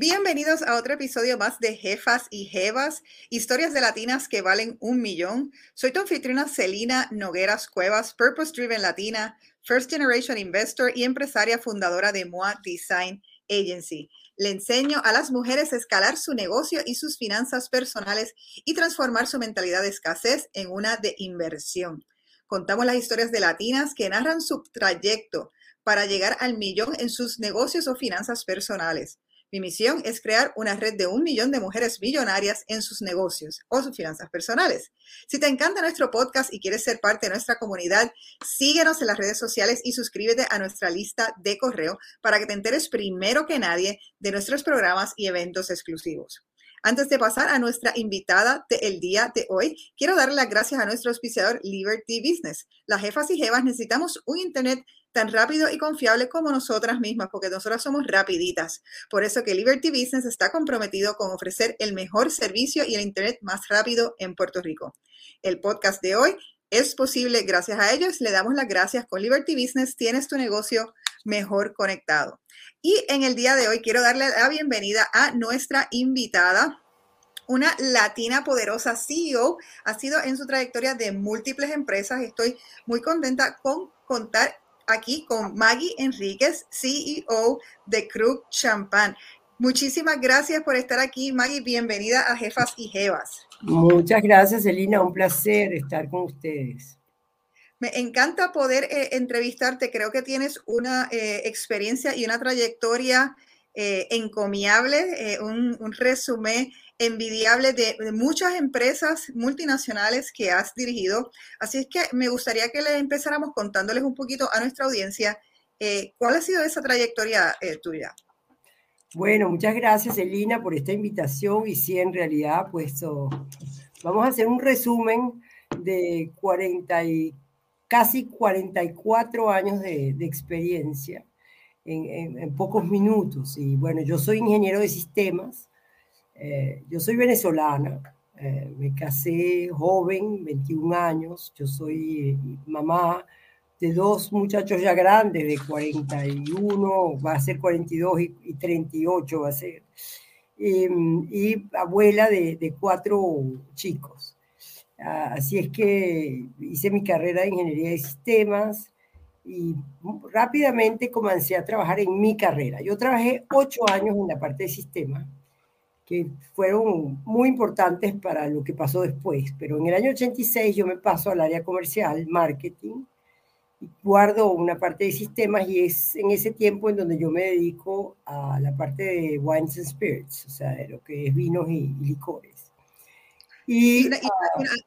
Bienvenidos a otro episodio más de Jefas y Jevas, historias de latinas que valen un millón. Soy tu anfitriona Celina Nogueras Cuevas, Purpose Driven Latina, First Generation Investor y empresaria fundadora de MOA Design Agency. Le enseño a las mujeres a escalar su negocio y sus finanzas personales y transformar su mentalidad de escasez en una de inversión. Contamos las historias de latinas que narran su trayecto para llegar al millón en sus negocios o finanzas personales. Mi misión es crear una red de un millón de mujeres millonarias en sus negocios o sus finanzas personales. Si te encanta nuestro podcast y quieres ser parte de nuestra comunidad, síguenos en las redes sociales y suscríbete a nuestra lista de correo para que te enteres primero que nadie de nuestros programas y eventos exclusivos. Antes de pasar a nuestra invitada del día de hoy, quiero darle las gracias a nuestro auspiciador Liberty Business. Las jefas y jevas necesitamos un Internet tan rápido y confiable como nosotras mismas, porque nosotras somos rapiditas. Por eso que Liberty Business está comprometido con ofrecer el mejor servicio y el Internet más rápido en Puerto Rico. El podcast de hoy es posible gracias a ellos. Le damos las gracias. Con Liberty Business tienes tu negocio mejor conectado. Y en el día de hoy quiero darle la bienvenida a nuestra invitada, una latina poderosa CEO. Ha sido en su trayectoria de múltiples empresas. Estoy muy contenta con contar aquí con Maggie Enríquez, CEO de Krug Champagne. Muchísimas gracias por estar aquí, Maggie. Bienvenida a Jefas y Jevas. Muchas gracias, Elina. Un placer estar con ustedes. Me encanta poder eh, entrevistarte. Creo que tienes una eh, experiencia y una trayectoria eh, encomiable, un, un resumen envidiable de, muchas empresas multinacionales que has dirigido. Así es que me gustaría que le empezáramos contándoles un poquito a nuestra audiencia eh, cuál ha sido esa trayectoria eh, tuya. Bueno, muchas gracias Elina por esta invitación y sí, en realidad, pues vamos a hacer un resumen de 40 y casi 44 años de experiencia en, en, pocos minutos. Y bueno, yo soy ingeniero de sistemas, eh, yo soy venezolana, eh, me casé joven, 21 años, yo soy eh, mamá de dos muchachos ya grandes, de 41, va a ser 42 y, 38 va a ser, em, y abuela de, de cuatro chicos. Ah, así es que hice mi carrera de ingeniería de sistemas y rápidamente comencé a trabajar en mi carrera. Yo trabajé ocho años en la parte de sistemas que fueron muy importantes para lo que pasó después. Pero en el año 86 yo me paso al área comercial, marketing, y guardo una parte de sistemas y es en ese tiempo en donde yo me dedico a la parte de wines and spirits, o sea, de lo que es vinos y, licores. Y, una,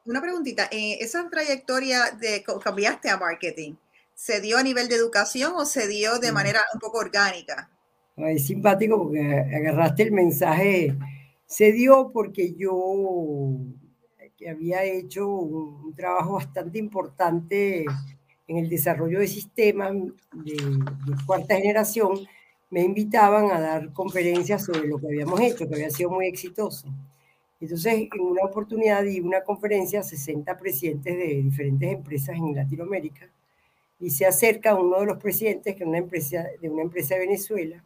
una, preguntita, eh, esa trayectoria de cambiaste a marketing, ¿se dio a nivel de educación o se dio de manera un poco orgánica? Es simpático porque agarraste el mensaje. Se dio porque yo, que había hecho un, trabajo bastante importante en el desarrollo de sistemas de, cuarta generación, me invitaban a dar conferencias sobre lo que habíamos hecho, que había sido muy exitoso. Entonces, en una oportunidad di una conferencia a 60 presidentes de diferentes empresas en Latinoamérica y se acerca uno de los presidentes, que una empresa, de una empresa de Venezuela,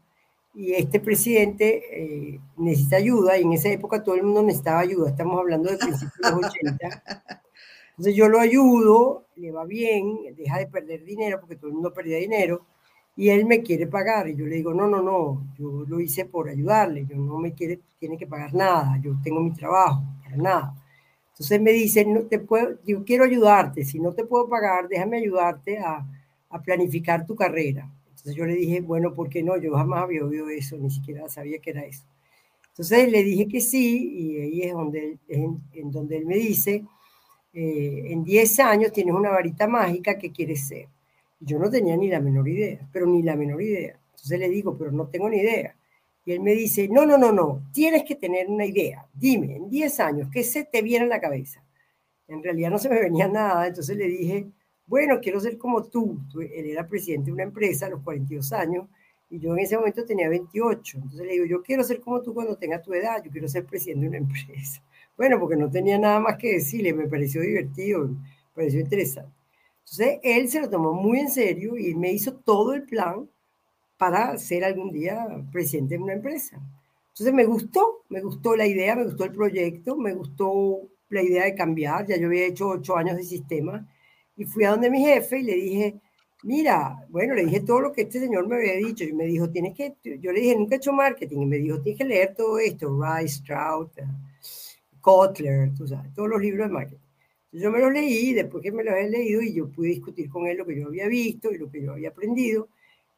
y este presidente eh, necesita ayuda y en esa época todo el mundo necesitaba ayuda, estamos hablando de principios de los 80. Entonces yo lo ayudo, le va bien, deja de perder dinero porque todo el mundo perdía dinero y él me quiere pagar y yo le digo, no, no, no, yo lo hice por ayudarle, yo no me quiere, tiene que pagar nada, yo tengo mi trabajo, para nada. Entonces me dice, no te puedo, yo quiero ayudarte, si no te puedo pagar, déjame ayudarte a, planificar tu carrera. Entonces yo le dije, bueno, ¿por qué no? Yo jamás había oído eso, ni siquiera sabía que era eso. Entonces le dije que sí, y ahí es donde, en, donde él me dice, eh, en 10 años tienes una varita mágica que quieres ser. Yo no tenía ni la menor idea, pero ni la menor idea. Entonces le digo, pero no tengo ni idea. Y él me dice, no, no, no, no, tienes que tener una idea. Dime, en 10 años, ¿qué se te viene a la cabeza? En realidad no se me venía nada, entonces le dije, bueno, quiero ser como tú. Él era presidente de una empresa a los 42 años y yo en ese momento tenía 28. Entonces le digo, yo quiero ser como tú cuando tenga tu edad, yo quiero ser presidente de una empresa. Bueno, porque no tenía nada más que decirle, me pareció divertido, me pareció interesante. Entonces él se lo tomó muy en serio y me hizo todo el plan para ser algún día presidente de una empresa. Entonces me gustó, me gustó la idea, me gustó el proyecto, me gustó la idea de cambiar. Ya yo había hecho ocho años de sistema y fui a donde mi jefe y le dije, mira, bueno, le dije todo lo que este señor me había dicho y me dijo, tienes que, yo le dije, nunca he hecho marketing y me dijo, tienes que leer todo esto, Rice, Stroud, Kotler, tú sabes, todos los libros de marketing. Yo me los leí, después que me los he leído y yo pude discutir con él lo que yo había visto y lo que yo había aprendido.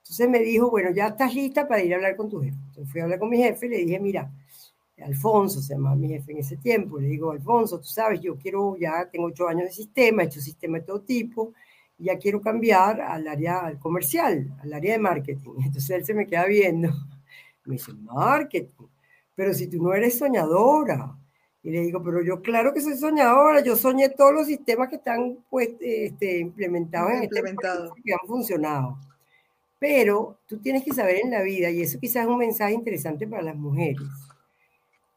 Entonces me dijo, bueno, ya estás lista para ir a hablar con tu jefe. Entonces fui a hablar con mi jefe y le dije, mira, Alfonso se llama mi jefe en ese tiempo, le digo, Alfonso, tú sabes, yo quiero, ya tengo ocho años de sistema, he hecho sistema de todo tipo, ya quiero cambiar al área comercial, al área de marketing. Entonces él se me queda viendo, me dice, marketing, pero si tú no eres soñadora. Y le digo, pero yo claro que soy soñadora, yo soñé todos los sistemas que están pues, este, implementados en este que han funcionado. Pero tú tienes que saber en la vida, y eso quizás es un mensaje interesante para las mujeres,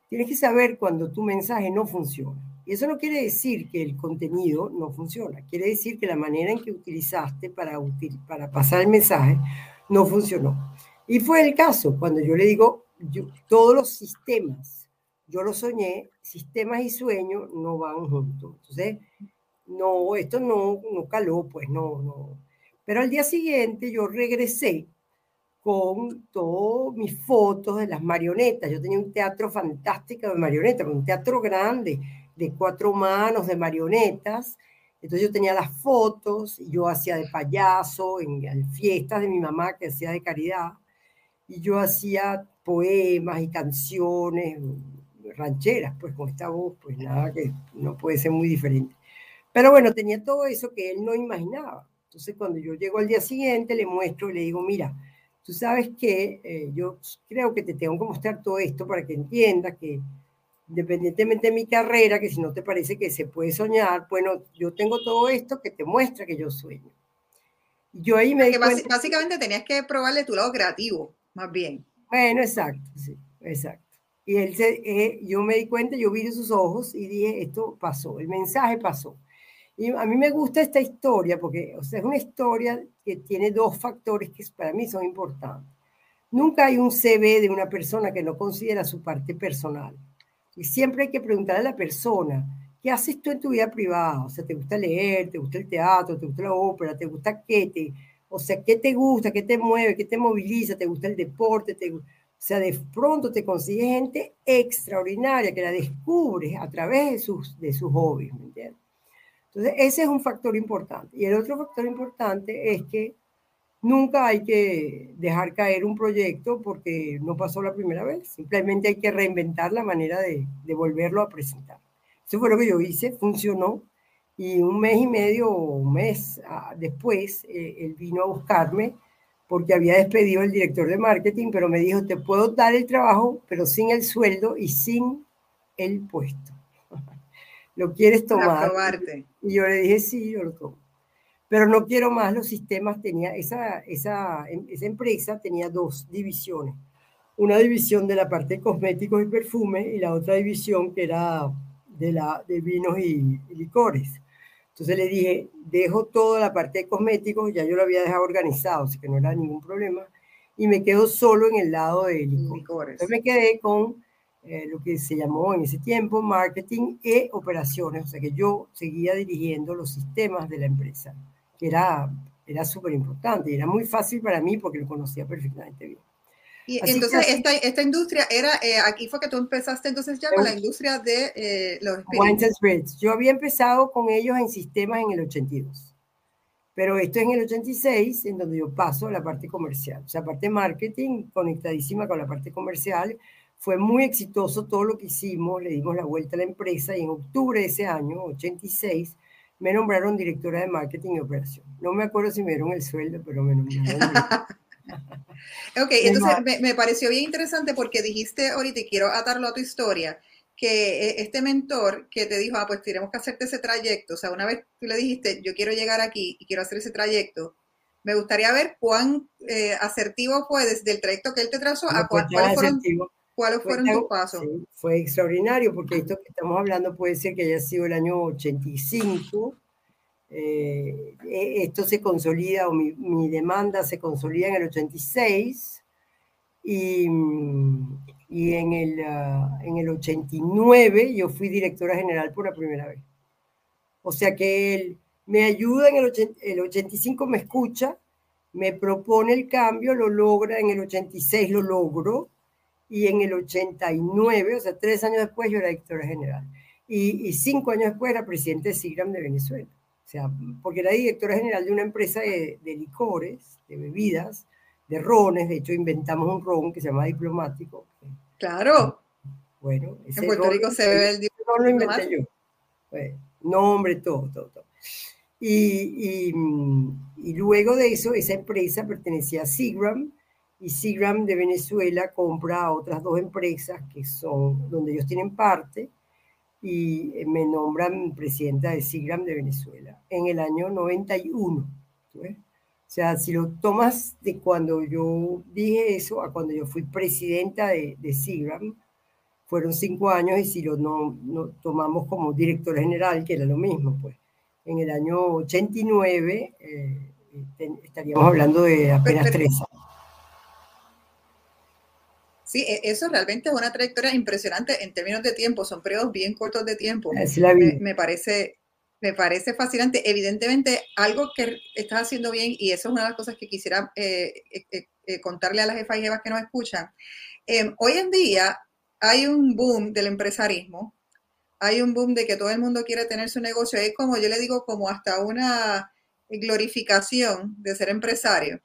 tienes que saber cuando tu mensaje no funciona. Y eso no quiere decir que el contenido no funciona, quiere decir que la manera en que utilizaste para, para pasar el mensaje no funcionó. Y fue el caso, cuando yo le digo, todos los sistemas, yo lo soñé, sistemas y sueños no van juntos. Entonces, no, esto no, no caló, pues no, no. Pero al día siguiente yo regresé con todas mis fotos de las marionetas. Yo tenía un teatro fantástico de marionetas, un teatro grande, de cuatro manos de marionetas. Entonces yo tenía las fotos, yo hacía de payaso en, fiestas de mi mamá que hacía de caridad, y yo hacía poemas y canciones rancheras, pues con esta voz, pues nada que no puede ser muy diferente. Pero bueno, tenía todo eso que él no imaginaba. Entonces cuando yo llego al día siguiente, le muestro y le digo, mira, tú sabes que eh, yo creo que te tengo que mostrar todo esto para que entiendas que independientemente de mi carrera, que si no te parece que se puede soñar, bueno, yo tengo todo esto que te muestra que yo sueño. Yo ahí me... Básicamente tenías que probarle tu lado creativo, más bien. Bueno, exacto, sí, exacto. Y él se, eh, yo me di cuenta, yo vi sus ojos y dije, esto pasó, el mensaje pasó. Y a mí me gusta esta historia porque o sea, es una historia que tiene dos factores que para mí son importantes. Nunca hay un CV de una persona que no considera su parte personal. Y siempre hay que preguntar a la persona, ¿qué haces tú en tu vida privada? O sea, ¿te gusta leer? ¿Te gusta el teatro? ¿Te gusta la ópera? ¿Te gusta qué? Te, o sea, ¿qué te gusta? ¿Qué te mueve? ¿Qué te moviliza? ¿Te gusta el deporte? Te, o sea, de pronto te consigues gente extraordinaria que la descubres a través de sus, de sus hobbies, ¿me entiendes? Entonces, ese es un factor importante. Y el otro factor importante es que Nunca hay que dejar caer un proyecto porque no pasó la primera vez. Simplemente hay que reinventar la manera de, volverlo a presentar. Eso fue lo que yo hice, funcionó. Y un mes y medio o un mes ah, después, eh, él vino a buscarme porque había despedido el director de marketing, pero me dijo, te puedo dar el trabajo, pero sin el sueldo y sin el puesto. ¿Lo quieres tomar? Y yo le dije, sí, yo lo tomo pero no quiero más los sistemas. Tenía esa, esa, esa empresa tenía dos divisiones. Una división de la parte de cosméticos y perfume y la otra división que era de, la, de vinos y, licores. Entonces le dije, dejo toda la parte de cosméticos, ya yo lo había dejado organizado, así que no era ningún problema, y me quedo solo en el lado de licores. Entonces me quedé con eh, lo que se llamó en ese tiempo marketing e operaciones, o sea que yo seguía dirigiendo los sistemas de la empresa era, era súper importante y era muy fácil para mí porque lo conocía perfectamente bien. Y entonces esta, esta, industria era, eh, aquí fue que tú empezaste entonces ya con la industria de eh, los spirits. Yo había empezado con ellos en sistemas en el 82, pero esto es en el 86 en donde yo paso a la parte comercial, o sea, parte marketing conectadísima con la parte comercial. Fue muy exitoso todo lo que hicimos, le dimos la vuelta a la empresa y en octubre de ese año, 86, me nombraron directora de marketing y operación. No me acuerdo si me dieron el sueldo, pero me nombraron. ok, entonces me, pareció bien interesante porque dijiste ahorita, y quiero atarlo a tu historia, que eh, este mentor que te dijo, ah, pues tenemos que hacerte ese trayecto, o sea, una vez tú le dijiste, yo quiero llegar aquí y quiero hacer ese trayecto, me gustaría ver cuán eh, asertivo fue desde el trayecto que él te trazó a cuál, cuáles fueron, ¿Cuáles fueron tus pasos? fue extraordinario porque esto que estamos hablando puede ser que haya sido el año 85. Eh, e, esto se consolida, o mi, mi, demanda se consolida en el 86. Y, y en el, ah, en el 89 yo fui directora general por la primera vez. O sea que él me ayuda en el, el 85, me escucha, me propone el cambio, lo logra, en el 86 lo logro, y en el 89, o sea, tres años después yo era directora general. Y, cinco años después era presidente de SIGRAM de Venezuela. O sea, porque era directora general de una empresa de, licores, de bebidas, de rones. De hecho, inventamos un ron que se llama diplomático. Claro. Bueno, en Puerto Rico se bebe el diplomático. lo inventé yo. Pues, nombre, todo, todo, todo. Y, y, y, luego de eso, esa empresa pertenecía a Seagram y Seagram de Venezuela compra a otras dos empresas que son donde ellos tienen parte y eh, me nombran presidenta de Seagram de Venezuela en el año 91. O sea, si lo tomas de cuando yo dije eso a cuando yo fui presidenta de, de Seagram, fueron cinco años y si lo no, no tomamos como director general, que era lo mismo, pues en el año 89 eh, estaríamos hablando de apenas tres años. Sí, e, eso realmente es una trayectoria impresionante en términos de tiempo, son periodos bien cortos de tiempo. me, parece, me parece fascinante. Evidentemente, algo que estás haciendo bien, y eso es una de las cosas que quisiera eh, eh, contarle a las jefas y jefas que nos escuchan. Em, hoy en día hay un boom del empresarismo hay un boom de que todo el mundo quiere tener su negocio. Es como, yo le digo, como hasta una glorificación de ser empresario.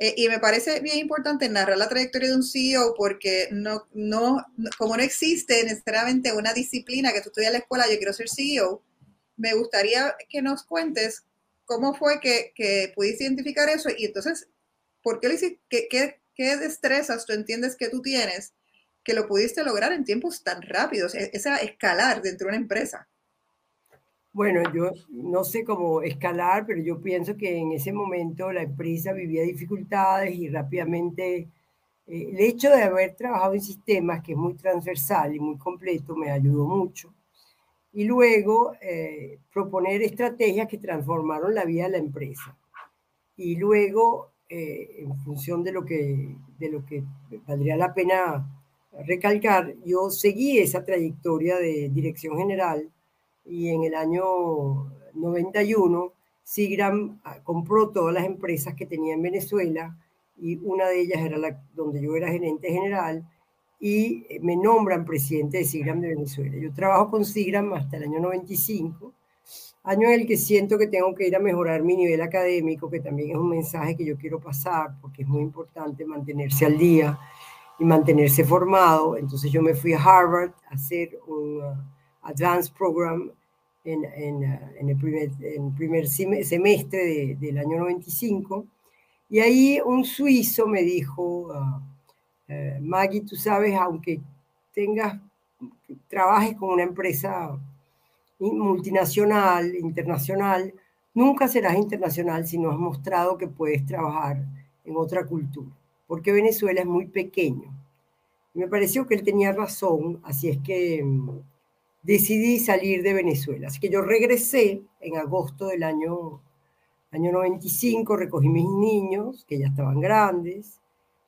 Eh, y me parece bien importante narrar la trayectoria de un CEO porque no, no, como no existe necesariamente una disciplina que tú estudias en la escuela, yo quiero ser CEO, me gustaría que nos cuentes cómo fue que, que pudiste identificar eso y entonces, ¿por qué lo hiciste? ¿Qué, qué, qué destrezas tú entiendes que tú tienes que lo pudiste lograr en tiempos tan rápidos, e-, esa escalar dentro de una empresa? Bueno, yo no sé cómo escalar, pero yo pienso que en ese momento la empresa vivía dificultades y rápidamente eh, el hecho de haber trabajado en sistemas, que es muy transversal y muy completo, me ayudó mucho. Y luego eh, proponer estrategias que transformaron la vida de la empresa. Y luego, eh, en función de lo, que, de lo que valdría la pena recalcar, yo seguí esa trayectoria de dirección general y en el año 91 Sigram ah, compró todas las empresas que tenía en Venezuela y una de ellas era la donde yo era gerente general y me nombran presidente de Sigram de Venezuela. Yo trabajo con Sigram hasta el año 95, año en el que siento que tengo que ir a mejorar mi nivel académico, que también es un mensaje que yo quiero pasar porque es muy importante mantenerse al día y mantenerse formado. Entonces yo me fui a Harvard a hacer un uh, advanced program en, en, uh, en, el primer, en primer semestre del año 95. Y ahí un suizo me dijo, uh, Maggie, tú sabes, aunque tengas, trabajes con una empresa multinacional, internacional, nunca serás internacional si no has mostrado que puedes trabajar en otra cultura porque Venezuela es muy pequeño. me pareció que él tenía razón, así es que mm, decidí salir de Venezuela. Así que yo regresé en agosto del año, año 95, recogí mis niños, que ya estaban grandes,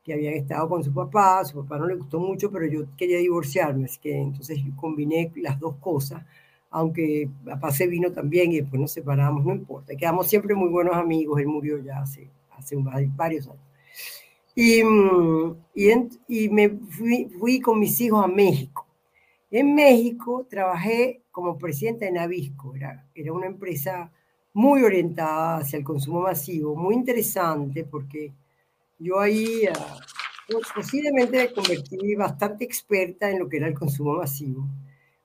que habían estado con su papá, su papá no le gustó mucho, pero yo quería divorciarme, así que entonces combiné las dos cosas, aunque papá se vino también y después nos separamos, no importa, quedamos siempre muy buenos amigos, él murió ya hace, hace varios años. Y, mm, y, me fui, fui, con mis hijos a México. En México trabajé como presidenta de Navisco, era, era una empresa muy orientada hacia el consumo masivo, muy interesante porque yo ahí ah, pues, posiblemente me convertí bastante experta en lo que era el consumo masivo.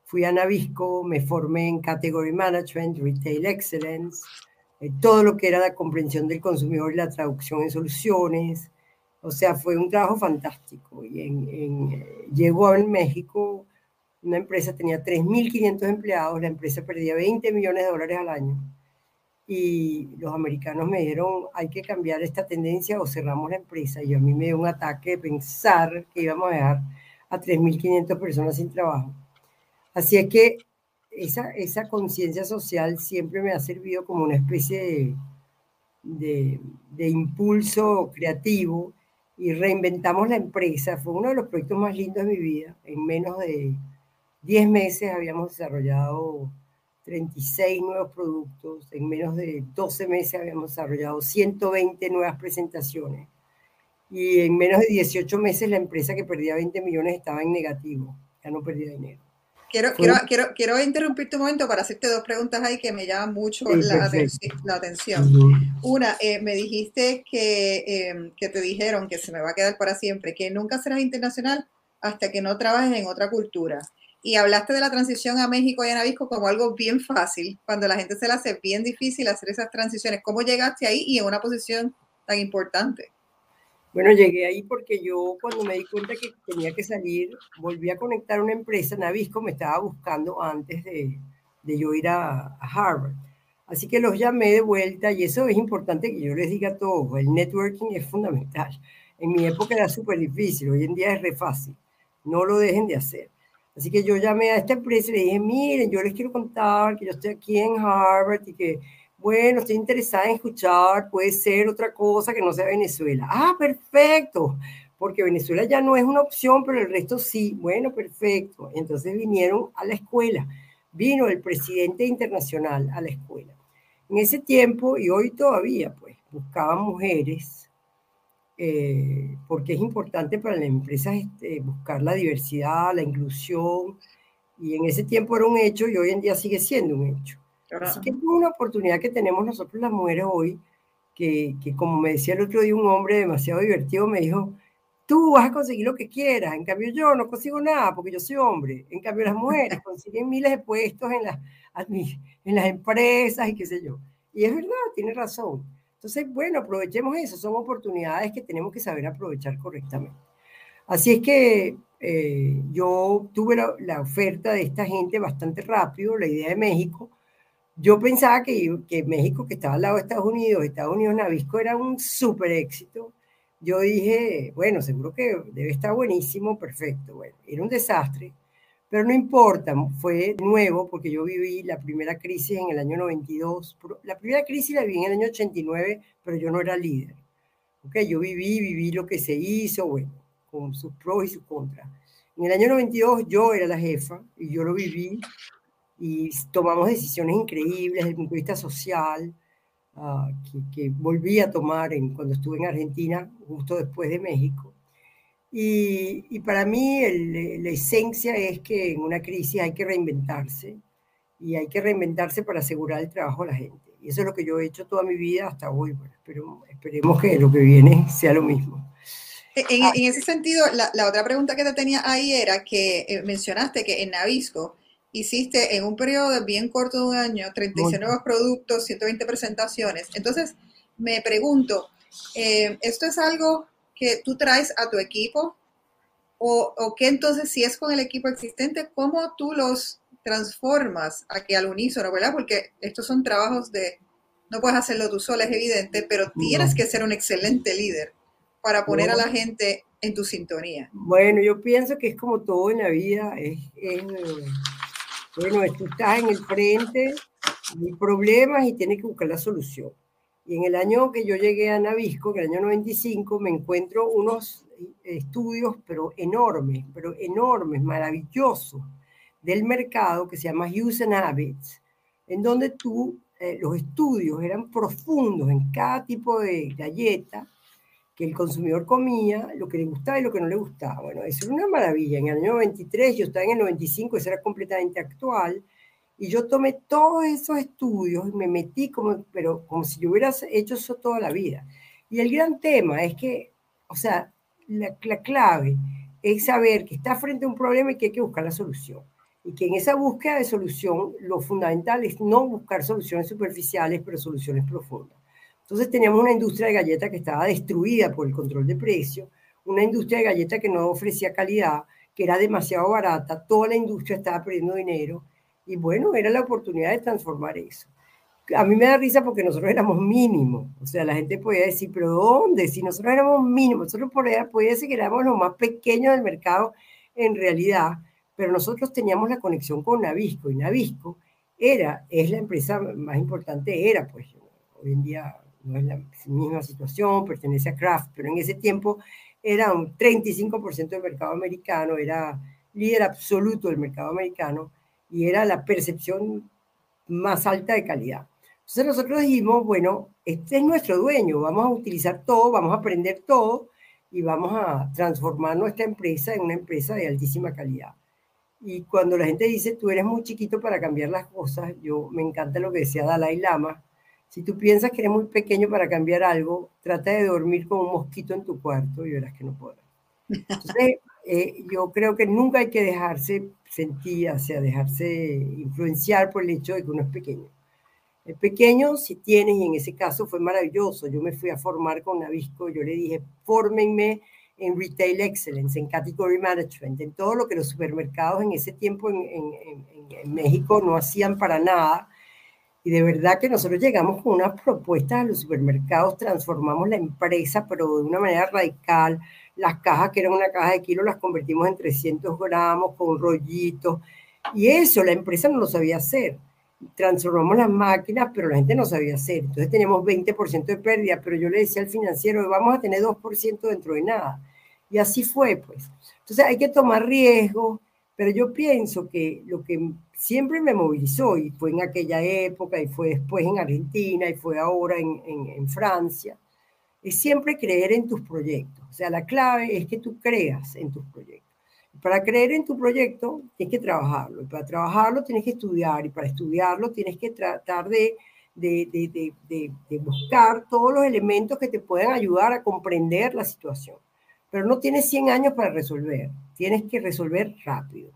Fui a Navisco, me formé en Category Management, Retail Excellence, eh, todo lo que era la comprensión del consumidor y la traducción en soluciones, o sea, fue un trabajo fantástico. Y en, llegó a México, una empresa tenía 3.500 empleados, la empresa perdía 20 millones de dólares al año. Y los americanos me dijeron, hay que cambiar esta tendencia o cerramos la empresa. Y a mí me dio un ataque de pensar que íbamos a dejar a 3.500 personas sin trabajo. Así es que esa, esa conciencia social siempre me ha servido como una especie de, de, de impulso creativo y reinventamos la empresa. Fue uno de los proyectos más lindos de mi vida. En menos de 10 meses habíamos desarrollado 36 nuevos productos. En menos de 12 meses habíamos desarrollado 120 nuevas presentaciones. Y en menos de 18 meses la empresa que perdía 20 millones estaba en negativo. Ya no perdía dinero. Quiero, quiero, quiero, quiero interrumpirte un momento para hacerte dos preguntas ahí que me llaman mucho la, la, atención. Una, eh, me dijiste que, em, que te dijeron que se me va a quedar para siempre, que nunca serás internacional hasta que no trabajes en otra cultura. Y hablaste de la transición a México y a Navisco como algo bien fácil, cuando la gente se le hace bien difícil hacer esas transiciones. ¿Cómo llegaste ahí y en una posición tan importante? Bueno, llegué ahí porque yo cuando me di cuenta que tenía que salir, volví a conectar una empresa, Navisco me estaba buscando antes de, de yo ir a, Harvard. Así que los llamé de vuelta y eso es importante que yo les diga todo, el networking es fundamental. En mi época era súper difícil, hoy en día es re fácil, no lo dejen de hacer. Así que yo llamé a esta empresa y le dije, miren, yo les quiero contar que yo estoy aquí en Harvard y que bueno, estoy interesada en escuchar, puede ser otra cosa que no sea Venezuela. Ah, perfecto, porque Venezuela ya no es una opción, pero el resto sí. Bueno, perfecto. Entonces vinieron a la escuela. Vino el presidente internacional a la escuela. En ese tiempo, y hoy todavía, pues, buscaban mujeres, eh, porque es importante para las empresas este, buscar la diversidad, la inclusión, y en ese tiempo era un hecho y hoy en día sigue siendo un hecho. Así que es una oportunidad que tenemos nosotros las mujeres hoy, que, que, como me decía el otro día un hombre demasiado divertido, me dijo, tú vas a conseguir lo que quieras, en cambio yo no consigo nada porque yo soy hombre, en cambio las mujeres consiguen miles de puestos en las, en las empresas y qué sé yo. Y es verdad, tiene razón. Entonces, bueno, aprovechemos eso, son oportunidades que tenemos que saber aprovechar correctamente. Así es que eh, yo tuve la, oferta de esta gente bastante rápido, la idea de México, yo pensaba que, que, México, que estaba al lado de Estados Unidos, Estados Unidos Navisco era un súper éxito. Yo dije, bueno, seguro que debe estar buenísimo, perfecto. Bueno, era un desastre, pero no importa, fue nuevo porque yo viví la primera crisis en el año 92. La primera crisis la viví en el año 89, pero yo no era líder. Okay, yo viví, viví lo que se hizo, bueno, con sus pros y sus contras. En el año 92 yo era la jefa y yo lo viví y tomamos decisiones increíbles desde el punto de vista social, uh, que, que, volví a tomar en, cuando estuve en Argentina, justo después de México. Y, y para mí el, la esencia es que en una crisis hay que reinventarse y hay que reinventarse para asegurar el trabajo de la gente. Y eso es lo que yo he hecho toda mi vida hasta hoy. Bueno, pero esperemos que lo que viene sea lo mismo. En, en ese sentido, la, la, otra pregunta que te tenía ahí era que eh, mencionaste que en Navisco hiciste en un periodo bien corto de un año 36 nuevos productos, 120 presentaciones. Entonces, me pregunto, eh, ¿esto es algo que tú traes a tu equipo? O, ¿O qué entonces, si es con el equipo existente, cómo tú los transformas a que al unísono, ¿verdad? Porque estos son trabajos de, no puedes hacerlo tú sola, es evidente, pero tienes que ser un excelente líder para poner a la gente en tu sintonía. Bueno, yo pienso que es como todo en la vida, es, es bueno, tú estás en el frente, hay problemas y tienes que buscar la solución. Y en el año que yo llegué a Navisco, en el año 95, me encuentro unos estudios, pero enormes, pero enormes, maravillosos, del mercado que se llama Use and Habits, en donde tú, eh, los estudios eran profundos en cada tipo de galleta, que el consumidor comía lo que le gustaba y lo que no le gustaba. Bueno, eso era una maravilla. En el año 93, yo estaba en el 95, eso era completamente actual, y yo tomé todos esos estudios y me metí como, pero como si yo hubiera hecho eso toda la vida. Y el gran tema es que, o sea, la, la clave es saber que está frente a un problema y que hay que buscar la solución. Y que en esa búsqueda de solución, lo fundamental es no buscar soluciones superficiales, pero soluciones profundas. Entonces teníamos una industria de galletas que estaba destruida por el control de precio, una industria de galletas que no ofrecía calidad, que era demasiado barata, toda la industria estaba perdiendo dinero y bueno, era la oportunidad de transformar eso. A mí me da risa porque nosotros éramos mínimos, o sea, la gente podía decir, pero ¿dónde? Si nosotros éramos mínimos, nosotros podía, decir que éramos los más pequeños del mercado en realidad, pero nosotros teníamos la conexión con Navisco y Navisco era, es la empresa más importante, era pues, hoy en día no es la misma situación, pertenece a Kraft, pero en ese tiempo era un 35% del mercado americano, era líder absoluto del mercado americano y era la percepción más alta de calidad. Entonces nosotros dijimos, bueno, este es nuestro dueño, vamos a utilizar todo, vamos a aprender todo y vamos a transformar nuestra empresa en una empresa de altísima calidad. Y cuando la gente dice, tú eres muy chiquito para cambiar las cosas, yo me encanta lo que decía Dalai Lama, si tú piensas que eres muy pequeño para cambiar algo, trata de dormir como un mosquito en tu cuarto y verás que no podrás. Entonces, eh, yo creo que nunca hay que dejarse sentir, o sea, dejarse influenciar por el hecho de que uno es pequeño. El pequeño, si tienes, y en ese caso fue maravilloso, yo me fui a formar con Navisco, yo le dije, fórmenme en Retail Excellence, en Category Management, en todo lo que los supermercados en ese tiempo en, en, en México no hacían para nada, y de verdad que nosotros llegamos con unas propuestas a los supermercados, transformamos la empresa, pero de una manera radical. Las cajas, que eran una caja de kilo, las convertimos en 300 gramos con rollitos. Y eso la empresa no lo sabía hacer. Transformamos las máquinas, pero la gente no sabía hacer. Entonces teníamos 20% de pérdida, pero yo le decía al financiero, vamos a tener 2% dentro de nada. Y así fue, pues. Entonces hay que tomar riesgos, pero yo pienso que lo que siempre me movilizó y fue en aquella época y fue después en Argentina y fue ahora en, en, Francia, es siempre creer en tus proyectos. O sea, la clave es que tú creas en tus proyectos. Para creer en tu proyecto tienes que trabajarlo y para trabajarlo tienes que estudiar y para estudiarlo tienes que tratar de, de, de, de, buscar todos los elementos que te puedan ayudar a comprender la situación. Pero no tienes 100 años para resolver, tienes que resolver rápido.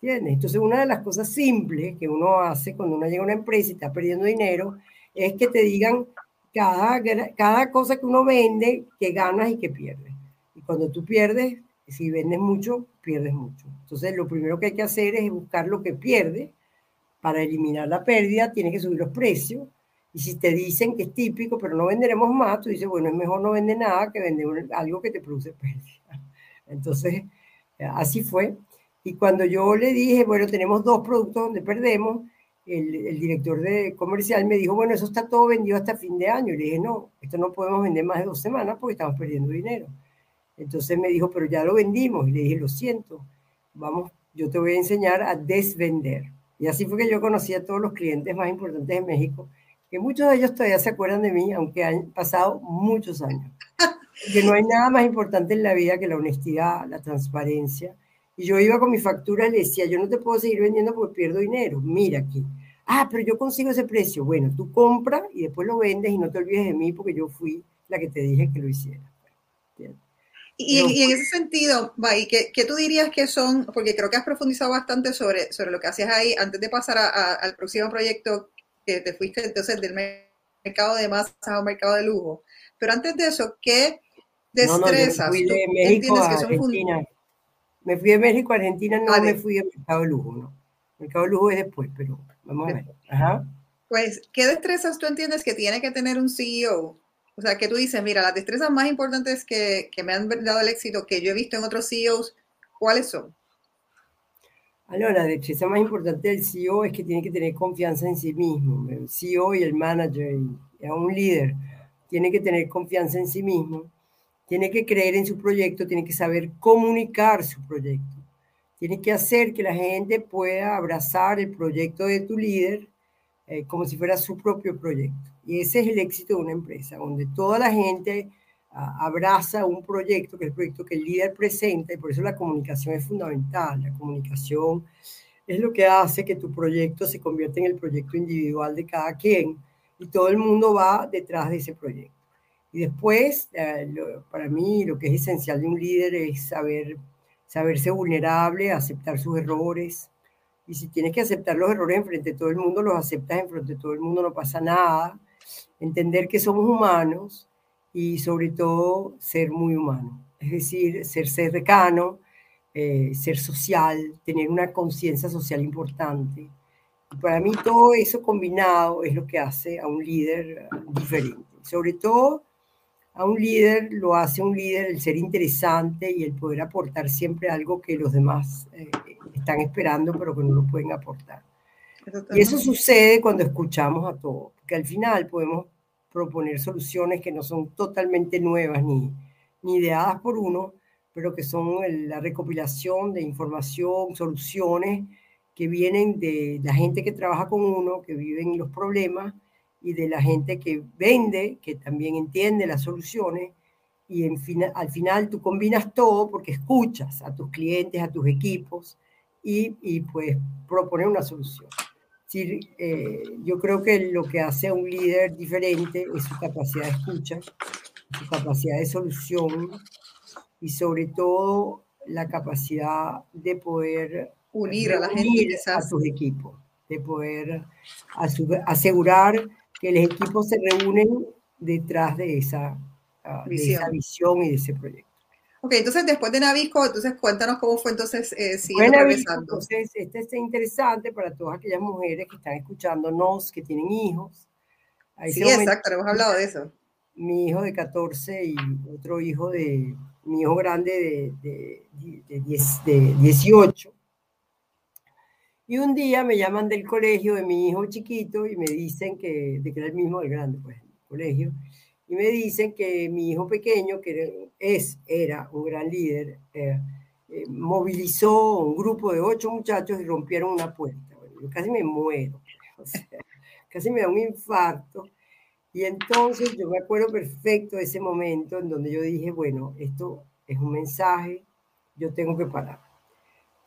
Entonces, una de las cosas simples que uno hace cuando uno llega a una empresa y está perdiendo dinero es que te digan cada, cada cosa que uno vende, que ganas y que pierdes. Y cuando tú pierdes, si vendes mucho, pierdes mucho. Entonces, lo primero que hay que hacer es buscar lo que pierde. Para eliminar la pérdida, tienes que subir los precios. Y si te dicen que es típico, pero no venderemos más, tú dices, bueno, es mejor no vender nada que vender algo que te produce pérdida. Entonces, así fue. Y cuando yo le dije, bueno, tenemos dos productos donde perdemos, el, el, director de comercial me dijo, bueno, eso está todo vendido hasta fin de año. Y le dije, no, esto no podemos vender más de dos semanas porque estamos perdiendo dinero. Entonces me dijo, pero ya lo vendimos. Y le dije, lo siento, vamos, yo te voy a enseñar a desvender. Y así fue que yo conocí a todos los clientes más importantes de México, que muchos de ellos todavía se acuerdan de mí, aunque han pasado muchos años. Que no hay nada más importante en la vida que la honestidad, la transparencia y yo iba con mi factura y le decía, yo no te puedo seguir vendiendo porque pierdo dinero. Mira aquí. Ah, pero yo consigo ese precio. Bueno, tú compras y después lo vendes y no te olvides de mí porque yo fui la que te dije que lo hiciera. Y, y, en ese sentido, May, ¿qué, ¿qué, tú dirías que son? Porque creo que has profundizado bastante sobre, sobre lo que hacías ahí antes de pasar a, al próximo proyecto que te fuiste entonces del mercado de masas a un mercado de lujo. Pero antes de eso, ¿qué destrezas no, no, de México a Argentina. Me fui de México a Argentina, no me fui al mercado de lujo, ¿no? El mercado de lujo es después, pero vamos a ver. Ajá. Pues, ¿qué destrezas tú entiendes que tiene que tener un CEO? O sea, que tú dices, mira, las destrezas más importantes que, que me han dado el éxito que yo he visto en otros CEOs, ¿cuáles son? Bueno, la destreza más importante del CEO es que tiene que tener confianza en sí mismo. El CEO y el manager y, un líder tiene que tener confianza en sí mismo tiene que creer en su proyecto, tiene que saber comunicar su proyecto, tiene que hacer que la gente pueda abrazar el proyecto de tu líder eh, como si fuera su propio proyecto. Y ese es el éxito de una empresa, donde toda la gente ah, abraza un proyecto, que es el proyecto que el líder presenta, y por eso la comunicación es fundamental. La comunicación es lo que hace que tu proyecto se convierta en el proyecto individual de cada quien, y todo el mundo va detrás de ese proyecto. Y después, eh, para mí, lo que es esencial de un líder es saber, saberse vulnerable, aceptar sus errores. Y si tienes que aceptar los errores enfrente de todo el mundo, los aceptas enfrente de todo el mundo, no pasa nada. Entender que somos humanos y sobre todo ser muy humano. Es decir, ser cercano, eh, ser social, tener una conciencia social importante. Y para mí todo eso combinado es lo que hace a un líder diferente. Sobre todo a un líder lo hace un líder el ser interesante y el poder aportar siempre algo que los demás eh, están esperando pero que no lo pueden aportar. Y eso sucede cuando escuchamos a todos, porque al final podemos, proponer soluciones que no son totalmente nuevas ni, ni ideadas por uno, pero que son la recopilación de información, soluciones que vienen de la gente que trabaja con uno, que vive en los problemas, y de la gente que vende, que también entiende las soluciones, y en al final tú combinas todo porque escuchas a tus clientes, a tus equipos, y, y pues proponer una solución. Sí, eh, yo creo que lo que hace a un líder diferente es su capacidad de escucha, su capacidad de solución y sobre todo la capacidad de poder unir a la gente a sus equipos, de poder asegurar que los equipos se reúnen detrás de esa, ah, visión. esa visión y de ese proyecto. Ok, entonces después de Navisco, entonces cuéntanos cómo fue entonces eh, Entonces, este es interesante para todas aquellas mujeres que están escuchándonos, que tienen hijos. sí, exacto, hemos hablado de eso. Mi hijo de 14 y otro hijo de, mi hijo grande de, de, de 18 y un día me llaman del colegio de mi hijo chiquito y me dicen que, de que era el mismo del grande, pues, el colegio, y me dicen que mi hijo pequeño, que es, era un gran líder, eh, eh, movilizó un grupo de ocho muchachos y rompieron una puerta. Yo casi me muero, o sea, casi me da un infarto. Y entonces yo me acuerdo perfecto de ese momento en donde yo dije, bueno, esto es un mensaje, yo tengo que parar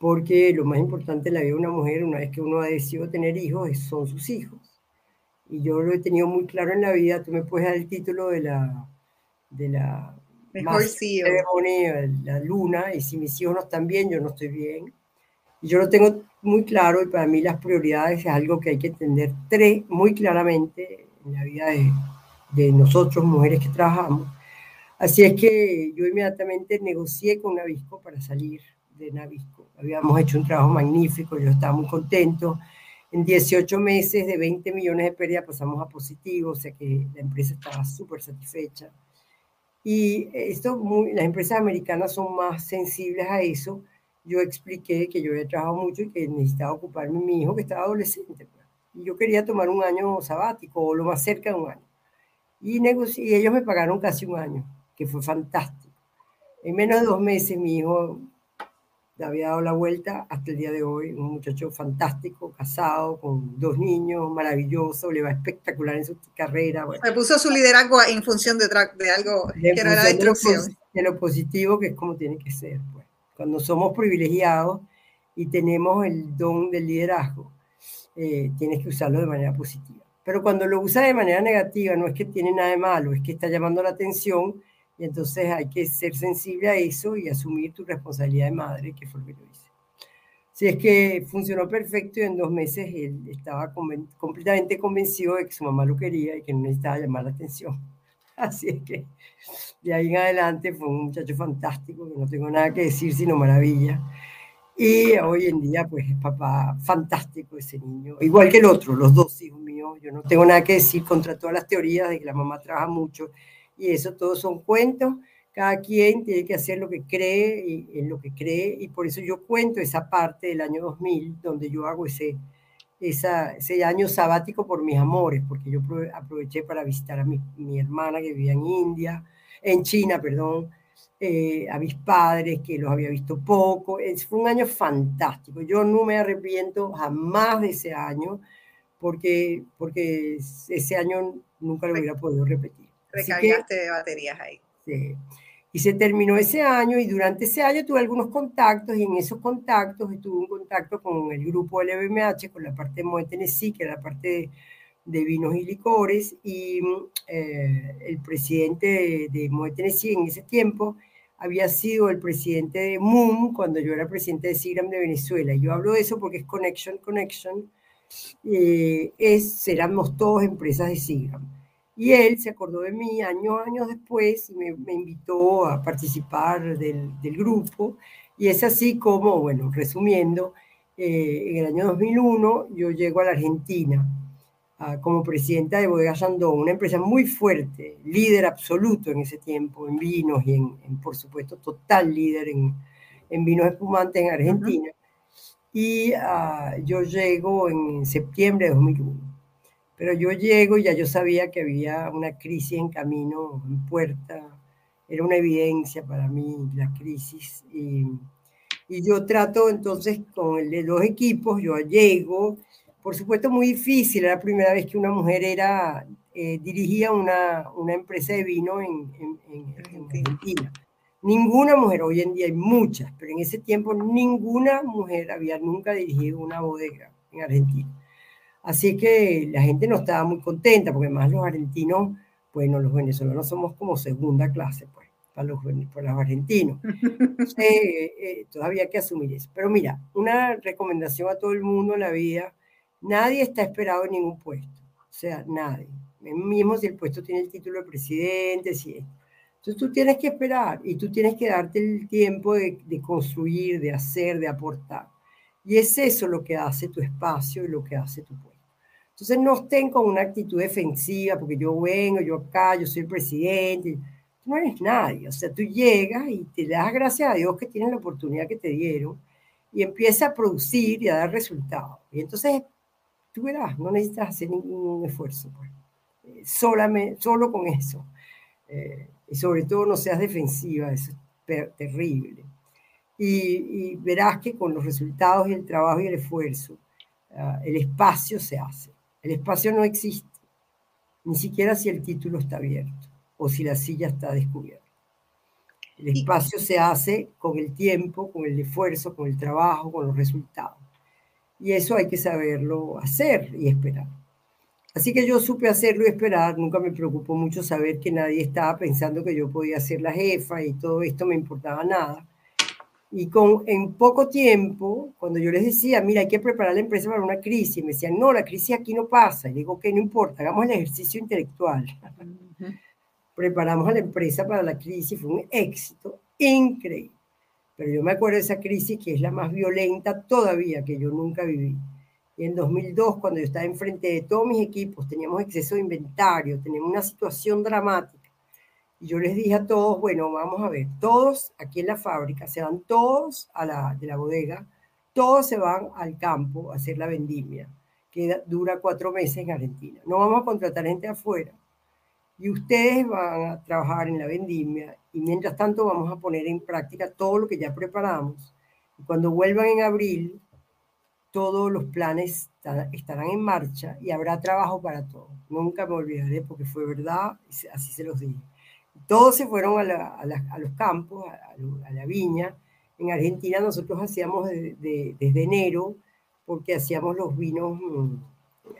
porque lo más importante en la vida de una mujer, una vez que uno ha decidido tener hijos, son sus hijos. Y yo lo he tenido muy claro en la vida, tú me puedes dar el título de la, de la Mejor CEO. la luna, y si mis hijos no están bien, yo no estoy bien. Y yo lo tengo muy claro y para mí las prioridades es algo que hay que entender tres, muy claramente en la vida de, de nosotros, mujeres que trabajamos. Así es que yo inmediatamente negocié con Navisco para salir de Navisco. Habíamos hecho un trabajo magnífico, yo estaba muy contento. En 18 meses de 20 millones de pérdidas pasamos a positivo, o sea que la empresa estaba súper satisfecha. Y esto, las empresas americanas son más sensibles a eso. Yo expliqué que yo había trabajado mucho y que necesitaba ocuparme de mi hijo que estaba adolescente. Pues. Y yo quería tomar un año sabático o lo más cerca de un año. Y, y ellos me pagaron casi un año, que fue fantástico. En menos de dos meses mi hijo había dado la vuelta hasta el día de hoy, un muchacho fantástico, casado, con dos niños, maravilloso, le va espectacular en su carrera. Bueno. Se puso su liderazgo en función de, de algo que no era destrucción. De lo, positivo, que es como tiene que ser. Pues. Cuando somos privilegiados y tenemos el don del liderazgo, eh, tienes que usarlo de manera positiva. Pero cuando lo usas de manera negativa, no es que tiene nada de malo, es que está llamando la atención y entonces hay que ser sensible a eso y asumir tu responsabilidad de madre, que fue lo que yo hice. Si es que funcionó perfecto y en dos meses él estaba completamente convencido de que su mamá lo quería y que no necesitaba llamar la atención. Así es que de ahí en adelante fue un muchacho fantástico, que no tengo nada que decir sino maravilla. Y hoy en día, pues es papá fantástico ese niño, igual que el otro, los dos hijos míos. Yo no tengo nada que decir contra todas las teorías de que la mamá trabaja mucho y eso todos son cuentos. Cada quien tiene que hacer lo que cree y en lo que cree y por eso yo cuento esa parte del año 2000 donde yo hago ese, esa, ese año sabático por mis amores, porque yo aproveché para visitar a mi, mi hermana que vivía en India, en China, perdón, eh, a mis padres que los había visto poco. Es, fue un año fantástico. Yo no me arrepiento jamás de ese año porque, porque ese año nunca lo hubiera podido repetir. Recargaste de baterías ahí. Sí. Y se terminó ese año y durante ese año tuve algunos contactos y en esos contactos estuve un contacto con el grupo LVMH, con la parte de Tennessee, que era la parte de, vinos y licores, y eh, el presidente de, de Tennessee en ese tiempo había sido el presidente de MUM cuando yo era presidente de SIGRAM de Venezuela. Yo hablo de eso porque es Connection, Connection, eh, es, éramos todos empresas de SIGRAM. Y él se acordó de mí años, años después y me, me invitó a participar del, del, grupo. Y es así como, bueno, resumiendo, eh, en el año 2001 yo llego a la Argentina uh, como presidenta de Bodega Yandón, una empresa muy fuerte, líder absoluto en ese tiempo en vinos y en, en por supuesto, total líder en, en vinos espumantes en Argentina. Uh -huh. Y uh, yo llego en septiembre de 2001 Pero yo llego y ya yo sabía que había una crisis en camino, en puerta, era una evidencia para mí la crisis. Y, y yo trato entonces con el de los equipos, yo llego, por supuesto muy difícil, era la primera vez que una mujer era, eh, dirigía una, una, empresa de vino en, en, en Argentina. Ninguna mujer, hoy en día hay muchas, pero en ese tiempo ninguna mujer había nunca dirigido una bodega en Argentina. Así que la gente no estaba muy contenta, porque más los argentinos, bueno, los venezolanos somos como segunda clase, pues, para los, para los argentinos. Entonces, eh, eh, todavía hay que asumir eso. Pero mira, una recomendación a todo el mundo en la vida, nadie está esperado en ningún puesto, o sea, nadie. Mismo si el puesto tiene el título de presidente, si es. Entonces tú tienes que esperar y tú tienes que darte el tiempo de, de construir, de hacer, de aportar. Y es eso lo que hace tu espacio y lo que hace tu puesto. Entonces no estén con una actitud defensiva, porque yo vengo, yo acá, yo soy el presidente. Tú no eres nadie. O sea, tú llegas y te das gracias a Dios que tienes la oportunidad que te dieron y empiezas a producir y a dar resultados. Y entonces tú verás, no necesitas hacer ningún esfuerzo. Pues. Eh, solamente, solo con eso. Eh, y sobre todo no seas defensiva, eso es terrible. Y, verás que con los resultados y el trabajo y el esfuerzo, uh, el espacio se hace. El espacio no existe, ni siquiera si el título está abierto o si la silla está descubierta. El espacio se hace con el tiempo, con el esfuerzo, con el trabajo, con los resultados. Y eso hay que saberlo hacer y esperar. Así que yo supe hacerlo y esperar, nunca me preocupó mucho saber que nadie estaba pensando que yo podía ser la jefa y todo esto me importaba nada. Y con, en poco tiempo, cuando yo les decía, mira, hay que preparar la empresa para una crisis, me decían, no, la crisis aquí no pasa. Y digo, que no importa, hagamos el ejercicio intelectual. Preparamos a la empresa para la crisis, fue un éxito increíble. Pero yo me acuerdo de esa crisis que es la más violenta todavía que yo nunca viví. Y en 2002, cuando yo estaba enfrente de todos mis equipos, teníamos exceso de inventario, teníamos una situación dramática y yo les dije a todos, bueno, vamos a ver, todos aquí en la fábrica, se van todos a la, de la bodega, todos se van al campo a hacer la vendimia, que dura cuatro meses en Argentina. No vamos a contratar gente afuera. Y ustedes van a trabajar en la vendimia y mientras tanto vamos a poner en práctica todo lo que ya preparamos. Y cuando vuelvan en abril, todos los planes estarán en marcha y habrá trabajo para todos. Nunca me olvidaré porque fue verdad, así se los dije. Todos se fueron a, los campos, a, la viña. En Argentina nosotros hacíamos desde enero, porque hacíamos los vinos mm,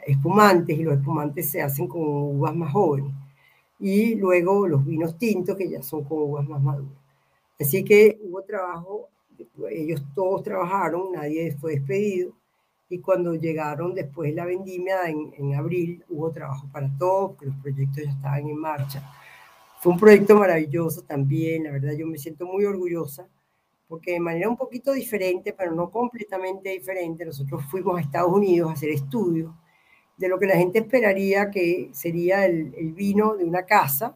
espumantes, y los espumantes se hacen con uvas más jóvenes. Y luego los vinos tintos, que ya son con uvas más maduras. Así que hubo trabajo, ellos todos trabajaron, nadie fue despedido. Y cuando llegaron después de la vendimia en, en abril, hubo trabajo para todos, que los proyectos ya estaban en marcha fue un proyecto maravilloso también, la verdad yo me siento muy orgullosa, porque de manera un poquito diferente, pero no completamente diferente, nosotros fuimos a Estados Unidos a hacer estudios de lo que la gente esperaría que sería el, el vino de una casa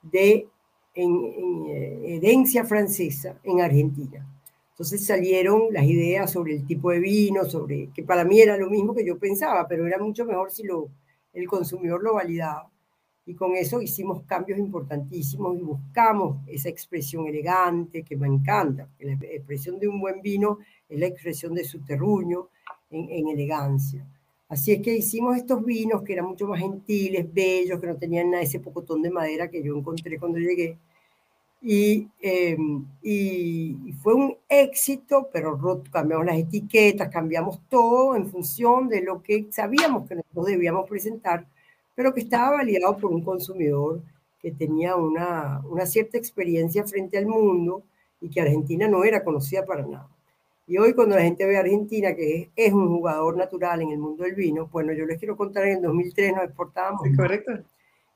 de en, en, eh, herencia francesa en Argentina. Entonces salieron las ideas sobre el tipo de vino, sobre que para mí era lo mismo que yo pensaba, pero era mucho mejor si lo, el consumidor lo validaba y con eso hicimos cambios importantísimos y buscamos esa expresión elegante que me encanta. La expresión de un buen vino es la expresión de su terruño en, en elegancia. Así es que hicimos estos vinos que eran mucho más gentiles, bellos, que no tenían nada ese pocotón de madera que yo encontré cuando llegué. Y, eh, y, fue un éxito, pero cambiamos las etiquetas, cambiamos todo en función de lo que sabíamos que nosotros debíamos presentar pero que estaba validado por un consumidor que tenía una, una cierta experiencia frente al mundo y que Argentina no era conocida para nada. Y hoy cuando la gente ve a Argentina, que es, un jugador natural en el mundo del vino, bueno, yo les quiero contar, en el 2003 nos exportábamos. correcto.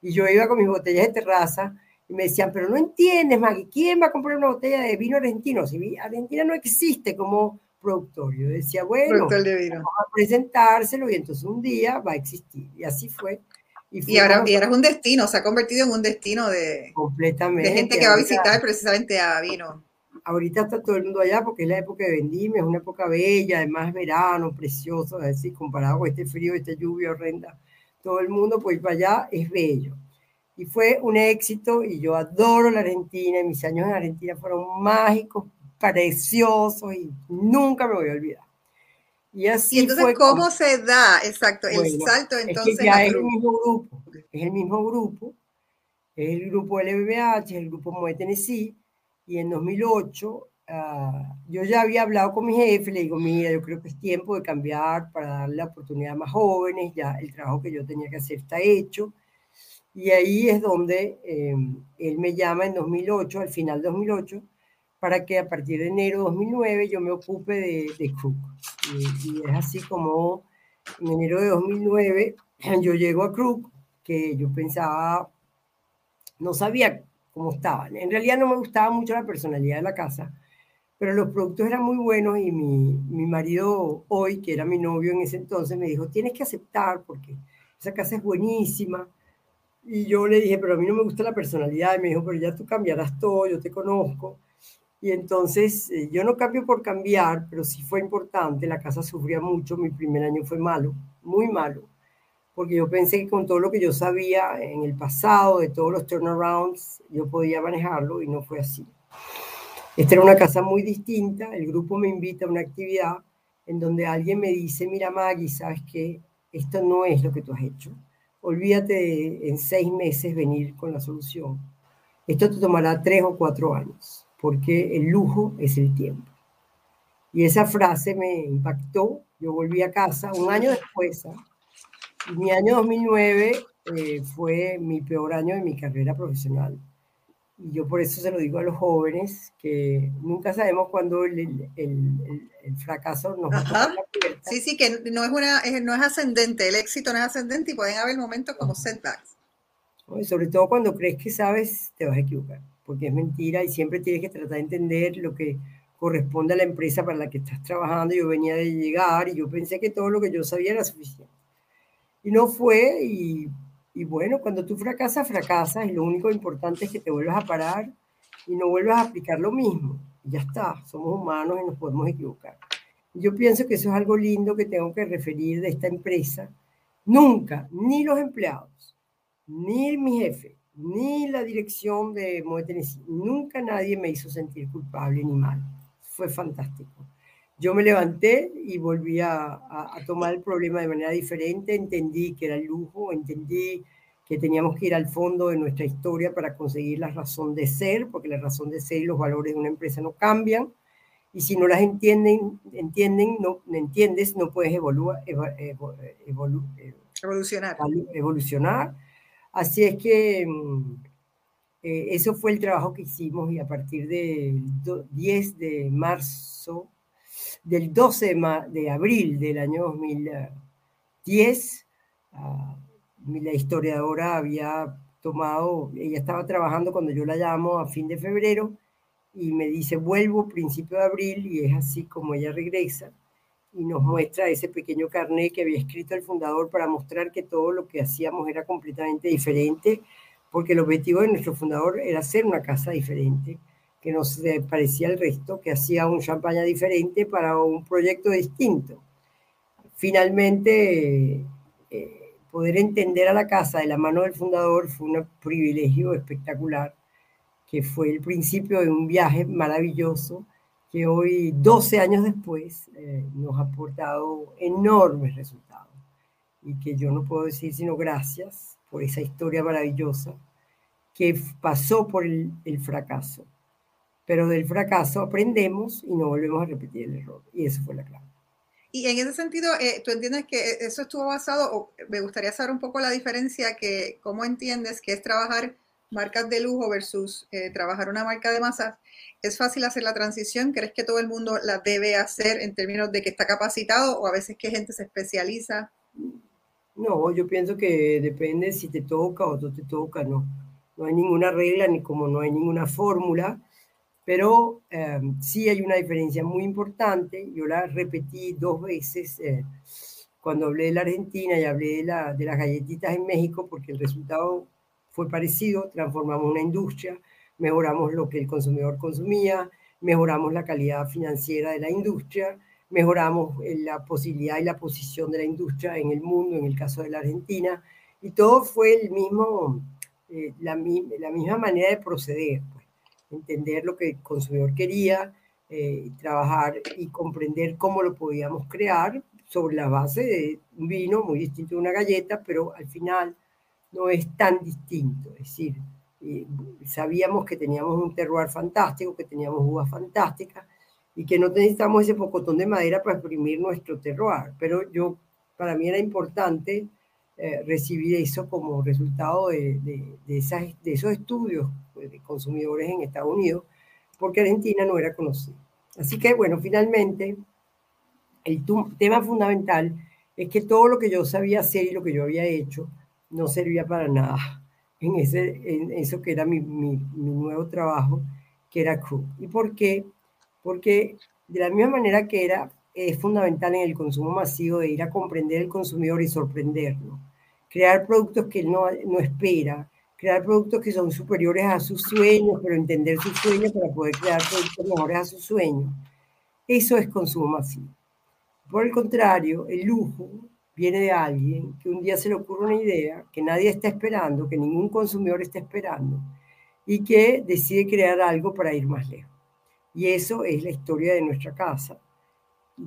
Y yo iba con mis botellas de terraza y me decían, pero no entiendes, Maggie, ¿quién va a comprar una botella de vino argentino? Si Argentina no existe como productor. Yo decía, bueno, vamos a presentárselo y entonces un día va a existir. Y así fue. Y, ahora, y es un destino, se ha convertido en un destino de, completamente, de gente que va a visitar precisamente a vino. Ahorita está todo el mundo allá porque es la época de vendimia, es una época bella, además verano, precioso, así comparado con este frío, esta lluvia horrenda. todo el mundo puede ir para allá, es bello. Y fue un éxito y yo adoro la Argentina, y mis años en Argentina fueron mágicos, preciosos y nunca me voy a olvidar. Y así entonces, ¿cómo se da? Exacto, el salto entonces. Es, ya es el mismo grupo, es el mismo grupo, es el grupo LBH, es el grupo Moe Tennessee, y en 2008 ah, yo ya había hablado con mi jefe, le digo, mira, yo creo que es tiempo de cambiar para darle la oportunidad a más jóvenes, ya el trabajo que yo tenía que hacer está hecho. Y ahí es donde eh, él me llama en 2008, al final de 2008, para que a partir de enero de 2009 yo me ocupe de, de Crook. Y, es así como en enero de 2009 yo llego a Crook, que yo pensaba, no sabía cómo estaban. En realidad no me gustaba mucho la personalidad de la casa, pero los productos eran muy buenos y mi, mi marido hoy, que era mi novio en ese entonces, me dijo, tienes que aceptar porque esa casa es buenísima. Y yo le dije, pero a mí no me gusta la personalidad. Y me dijo, pero ya tú cambiarás todo, yo te conozco. Y entonces eh, yo no cambio por cambiar, pero sí fue importante. La casa sufría mucho, mi primer año fue malo, muy malo, porque yo pensé que con todo lo que yo sabía en el pasado, de todos los turnarounds, yo podía manejarlo y no fue así. Esta era una casa muy distinta, el grupo me invita a una actividad en donde alguien me dice, mira Maggie, ¿sabes qué? Esto no es lo que tú has hecho. Olvídate en seis meses venir con la solución. Esto te tomará tres o cuatro años porque el lujo es el tiempo. Y esa frase me impactó. Yo volví a casa un año después. ¿ah? mi año 2009 eh, fue mi peor año de mi carrera profesional. Y yo por eso se lo digo a los jóvenes, que nunca sabemos cuándo el, el, el, fracaso nos va Sí, sí, que no es, una, no es ascendente, el éxito no es ascendente y pueden haber momentos como setbacks. Y sobre todo cuando crees que sabes, te vas a equivocar porque es mentira y siempre tienes que tratar de entender lo que corresponde a la empresa para la que estás trabajando. Yo venía de llegar y yo pensé que todo lo que yo sabía era suficiente. Y no fue, y, y bueno, cuando tú fracasas, fracasas, y lo único importante es que te vuelvas a parar y no vuelvas a aplicar lo mismo. Ya está, somos humanos y nos podemos equivocar. Yo pienso que eso es algo lindo que tengo que referir de esta empresa. Nunca, ni los empleados, ni mi jefe, ni la dirección de Tennessee, nunca nadie me hizo sentir culpable ni mal. Fue fantástico. Yo me levanté y volví a, a, tomar el problema de manera diferente, entendí que era el lujo, entendí que teníamos que ir al fondo de nuestra historia para conseguir la razón de ser, porque la razón de ser y los valores de una empresa no cambian, y si no las entienden, entienden no entiendes, no puedes evolucionar. evolucionar Así es que mm, eh, eso fue el trabajo que hicimos y a partir del 10 de marzo, del 12 de, abril del año 2010, ah, la historiadora había tomado, ella estaba trabajando cuando yo la llamo a fin de febrero y me dice, vuelvo principio de abril y es así como ella regresa y nos muestra ese pequeño carnet que había escrito el fundador para mostrar que todo lo que hacíamos era completamente diferente, porque el objetivo de nuestro fundador era hacer una casa diferente, que nos parecía al resto, que hacía un champaña diferente para un proyecto distinto. Finalmente, eh, poder entender a la casa de la mano del fundador fue un privilegio espectacular, que fue el principio de un viaje maravilloso que hoy, 12 años después, eh, nos ha aportado enormes resultados y que yo no puedo decir sino gracias por esa historia maravillosa que pasó por el, fracaso. Pero del fracaso aprendemos y no volvemos a repetir el error. Y eso fue la clave. Y en ese sentido, eh, ¿tú entiendes que eso estuvo basado, o me gustaría saber un poco la diferencia, que cómo entiendes que es trabajar marcas de lujo versus eh, trabajar una marca de masas? ¿Es fácil hacer la transición? ¿Crees que todo el mundo la debe hacer en términos de que está capacitado o a veces que gente se especializa? No, yo pienso que depende si te toca o no te toca, no. No hay ninguna regla ni como no hay ninguna fórmula, pero em, sí hay una diferencia muy importante. Yo la repetí dos veces eh, cuando hablé de la Argentina y hablé de, de las galletitas en México, porque el resultado fue parecido, transformamos una industria mejoramos lo que el consumidor consumía, mejoramos la calidad financiera de la industria, mejoramos la posibilidad y la posición de la industria en el mundo, en el caso de la Argentina, y todo fue el mismo, eh, la, la, misma manera de proceder, pues. entender lo que el consumidor quería, eh, trabajar y comprender cómo lo podíamos crear sobre la base de un vino muy distinto de una galleta, pero al final no es tan distinto. Es decir, eh, sabíamos que teníamos un terroir fantástico, que teníamos uvas fantásticas y que no necesitamos ese pocotón de madera para exprimir nuestro terroir. Pero yo, para mí era importante eh, recibir eso como resultado de, de, de esos estudios de consumidores en Estados Unidos, porque Argentina no era conocida. Así que, bueno, finalmente, el tema fundamental es que todo lo que yo sabía hacer y lo que yo había hecho no servía para nada en, ese, en eso que era mi, mi, mi nuevo trabajo, que era Crew. ¿Y por qué? Porque de la misma manera que era, es fundamental en el consumo masivo de ir a comprender el consumidor y sorprenderlo crear productos que él no, no espera, crear productos que son superiores a sus sueños, pero entender sus sueños para poder crear productos mejores a sus sueños. Eso es consumo masivo. Por el contrario, el lujo viene de alguien que un día se le ocurre una idea que nadie está esperando, que ningún consumidor está esperando, y que decide crear algo para ir más lejos. Y eso es la historia de nuestra casa,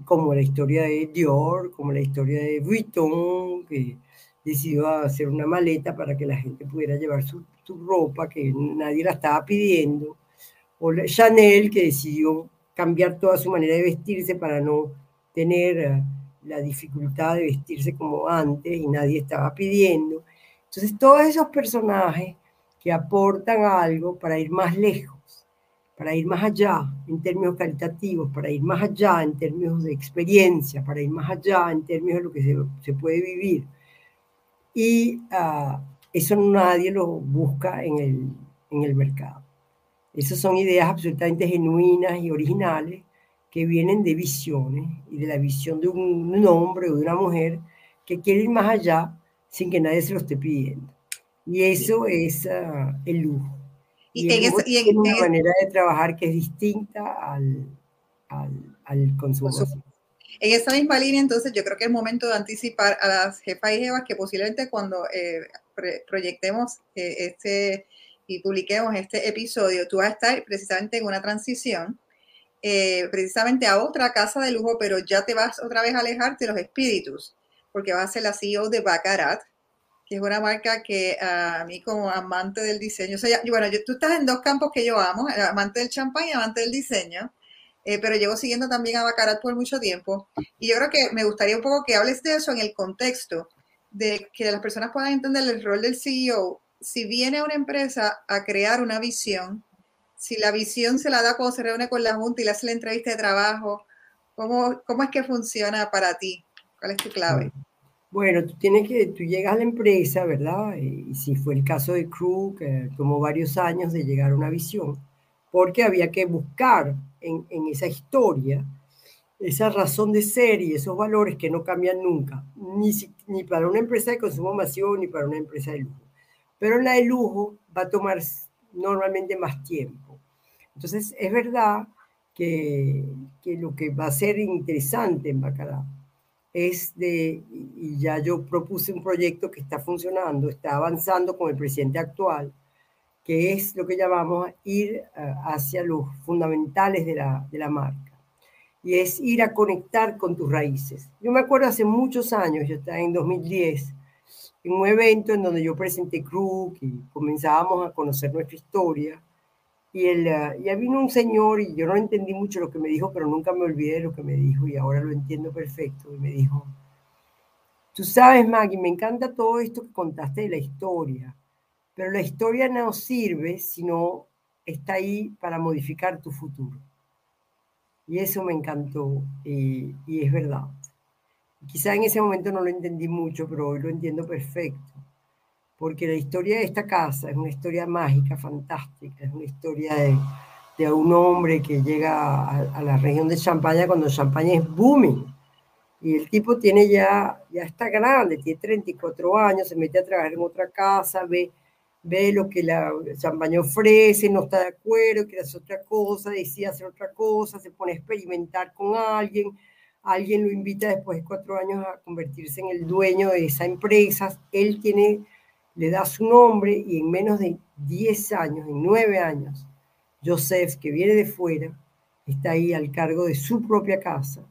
como la historia de Dior, como la historia de Vuitton, que decidió hacer una maleta para que la gente pudiera llevar su, ropa, que nadie la estaba pidiendo, o Chanel, que decidió cambiar toda su manera de vestirse para no tener eh, la dificultad de vestirse como antes y nadie estaba pidiendo. Entonces, todos esos personajes que aportan algo para ir más lejos, para ir más allá en términos calitativos, para ir más allá en términos de experiencia, para ir más allá en términos de lo que se, se puede vivir y ah, eso nadie lo busca en el, en el mercado. Esas son ideas absolutamente genuinas y originales que vienen de visiones y de la visión de un, hombre o de una mujer que quiere ir más allá sin que nadie se lo esté pidiendo. Y eso es ah, el lujo. Y, en, una manera de trabajar que es distinta al, al, al consumo. En esa misma línea, entonces, yo creo que es momento de anticipar a las jefas y jefas que posiblemente cuando eh, proyectemos eh, este y publiquemos este episodio, tú vas a estar precisamente en una transición, eh, precisamente a otra casa de lujo, pero ya te vas otra vez a alejarte de los espíritus, porque vas a ser la CEO de Baccarat, que es una marca que a mí como amante del diseño, o sea, bueno, tú estás en dos campos que yo amo, amante del champán y amante del diseño, eh, pero llevo siguiendo también a Bacarat por mucho tiempo. Y yo creo que me gustaría un poco que hables de eso en el contexto de que las personas puedan entender el rol del CEO. Si viene una empresa a crear una visión, si la visión se la da cuando se reúne con la Junta y le hace la entrevista de trabajo, ¿cómo, cómo es que funciona para ti? ¿Cuál es tu clave? Bueno, tú tienes que, tú llegas a la empresa, ¿verdad? Y si fue el caso de Crew, que tomó varios años de llegar a una visión, porque había que buscar en, esa historia, esa razón de ser y esos valores que no cambian nunca, ni, ni para una empresa de consumo masivo ni para una empresa de lujo. Pero la de lujo va a tomar normalmente más tiempo. Entonces, es verdad que, que lo que va a ser interesante en Bacará es de, y ya yo propuse un proyecto que está funcionando, está avanzando con el presidente actual, que es lo que llamamos ir eh, hacia los fundamentales de la, de la marca. Y es ir a conectar con tus raíces. Yo me acuerdo hace muchos años, yo estaba en 2010, en un evento en donde yo presenté Crook y comenzábamos a conocer nuestra historia. Y, el, eh, y vino un señor y yo no entendí mucho lo que me dijo, pero nunca me olvidé de lo que me dijo y ahora lo entiendo perfecto. Y me dijo, tú sabes, Maggie, me encanta todo esto que contaste de la historia, pero la historia no sirve si no está ahí para modificar tu futuro. Y eso me encantó y, es verdad. Quizá en ese momento no lo entendí mucho, pero hoy lo entiendo perfecto. Porque la historia de esta casa es una historia mágica, fantástica. Es una historia de, de un hombre que llega a, a, la región de Champaña cuando Champaña es booming. Y el tipo tiene ya, ya está grande, tiene 34 años, se mete a trabajar en otra casa, ve ve lo que la champaña ofrece, no está de acuerdo, quiere hacer otra cosa, decide hacer otra cosa, se pone a experimentar con alguien, alguien lo invita después de cuatro años a convertirse en el dueño de esa empresa, él tiene, le da su nombre y en menos de 10 años, en 9 años, Joseph, que viene de fuera, está ahí al cargo de su propia casa,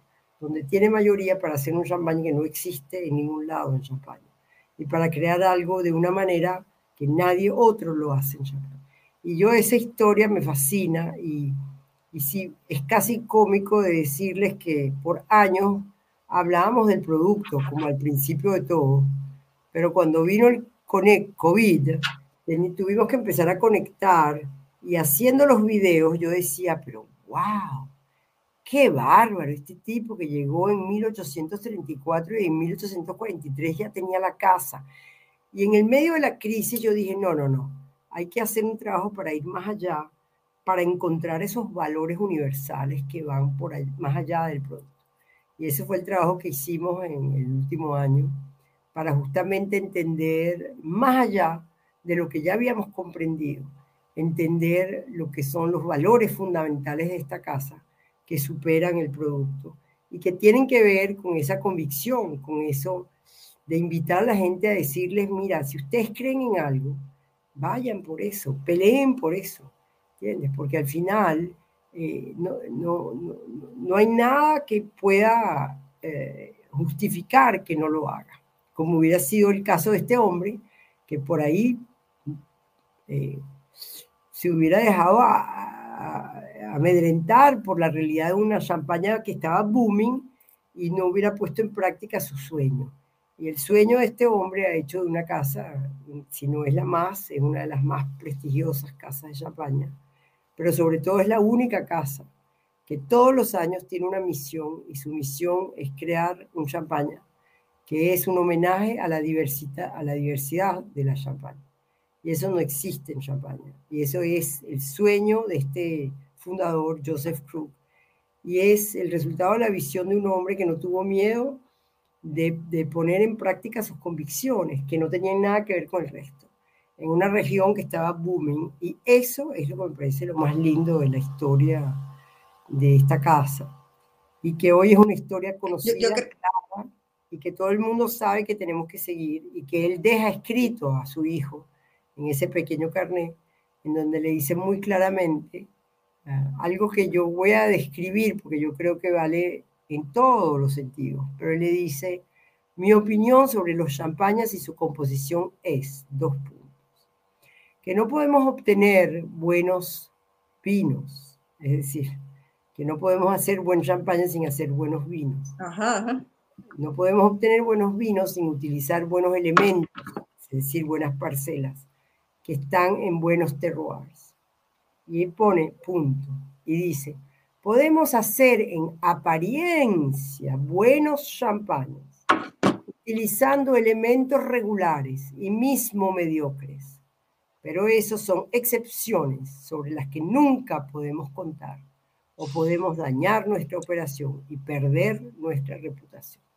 donde tiene mayoría para hacer un champán que no existe en ningún lado en Champaña y para crear algo de una manera que nadie otro lo hace en Champaña. Y yo esa historia me fascina y, y sí, es casi cómico de decirles que por años hablábamos del producto como al principio de todo, pero cuando vino el COVID, tuvimos que empezar a conectar y haciendo los videos yo decía, pero wow, qué bárbaro este tipo que llegó en 1834 y en 1843 ya tenía la casa. Y en el medio de la crisis yo dije, no, no, no, hay que hacer un trabajo para ir más allá, para encontrar esos valores universales que van por más allá del producto. Y ese fue el trabajo que hicimos en el último año, para justamente entender más allá de lo que ya habíamos comprendido, entender lo que son los valores fundamentales de esta casa que superan el producto y que tienen que ver con esa convicción, con eso de invitar a la gente a decirles, mira, si ustedes creen en algo, vayan por eso, peleen por eso, ¿entiendes? Porque al final eh, no, no, no, hay nada que pueda eh, justificar que no lo haga, como hubiera sido el caso de este hombre, que por ahí eh, se hubiera dejado amedrentar por la realidad de una champaña que estaba booming y no hubiera puesto en práctica su sueño. Y el sueño de este hombre ha hecho de una casa, si no es la más, es una de las más prestigiosas casas de Champaña, pero sobre todo es la única casa que todos los años tiene una misión y su misión es crear un champaña que es un homenaje a la diversidad, a la diversidad de la champaña. Y eso no existe en Champaña. Y eso es el sueño de este fundador, Joseph Krug. Y es el resultado de la visión de un hombre que no tuvo miedo de, poner en práctica sus convicciones, que no tenían nada que ver con el resto, en una región que estaba booming. Y eso es lo que me parece lo más lindo de la historia de esta casa. Y que hoy es una historia conocida y que todo el mundo sabe que tenemos que seguir y que él deja escrito a su hijo en ese pequeño carnet, en donde le dice muy claramente ah, algo que yo voy a describir porque yo creo que vale en todos los sentidos, pero él le dice, mi opinión sobre los champañas y su composición es, dos puntos, que no podemos obtener buenos vinos, es decir, que no podemos hacer buen champaña sin hacer buenos vinos. No podemos obtener buenos vinos sin utilizar buenos elementos, es decir, buenas parcelas, que están en buenos terroirs. Y pone punto y dice, podemos hacer en apariencia buenos champañas, utilizando elementos regulares y mismo mediocres, pero esos son excepciones sobre las que nunca podemos contar o podemos dañar nuestra operación y perder nuestra reputación.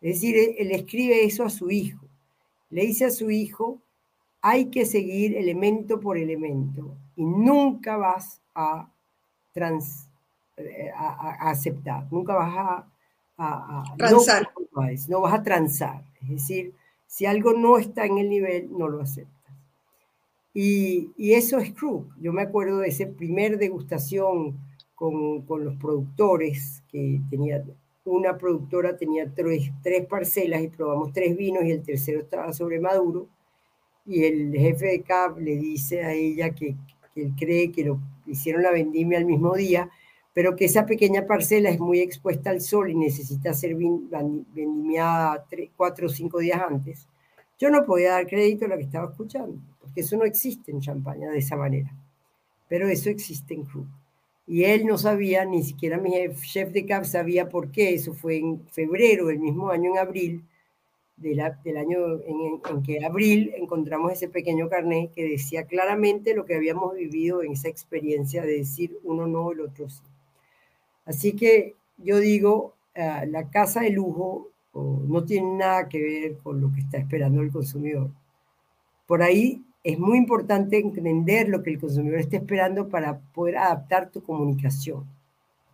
Es decir, él escribe eso a su hijo. Le dice a su hijo, hay que seguir elemento por elemento y nunca vas a, trans, eh, a, aceptar, nunca vas a, transar. No, vas a transar. Es decir, si algo no está en el nivel, no lo aceptas. Y, y eso es Krug. Yo me acuerdo de esa primer degustación con, con los productores que tenía una productora tenía tres, tres, parcelas y probamos tres vinos y el tercero estaba sobre maduro y el jefe de CAP le dice a ella que, que, él cree que lo hicieron la vendimia al mismo día, pero que esa pequeña parcela es muy expuesta al sol y necesita ser vendimiada cuatro o cinco días antes. Yo no podía dar crédito a lo que estaba escuchando, porque eso no existe en Champaña de esa manera, pero eso existe en Krug y él no sabía, ni siquiera mi chef de CAP sabía por qué, eso fue en febrero del mismo año, en abril, del año en, en, que abril encontramos ese pequeño carnet que decía claramente lo que habíamos vivido en esa experiencia de decir uno no, el otro sí. Así que yo digo, uh, la casa de lujo no tiene nada que ver con lo que está esperando el consumidor. Por ahí es muy importante entender lo que el consumidor está esperando para poder adaptar tu comunicación,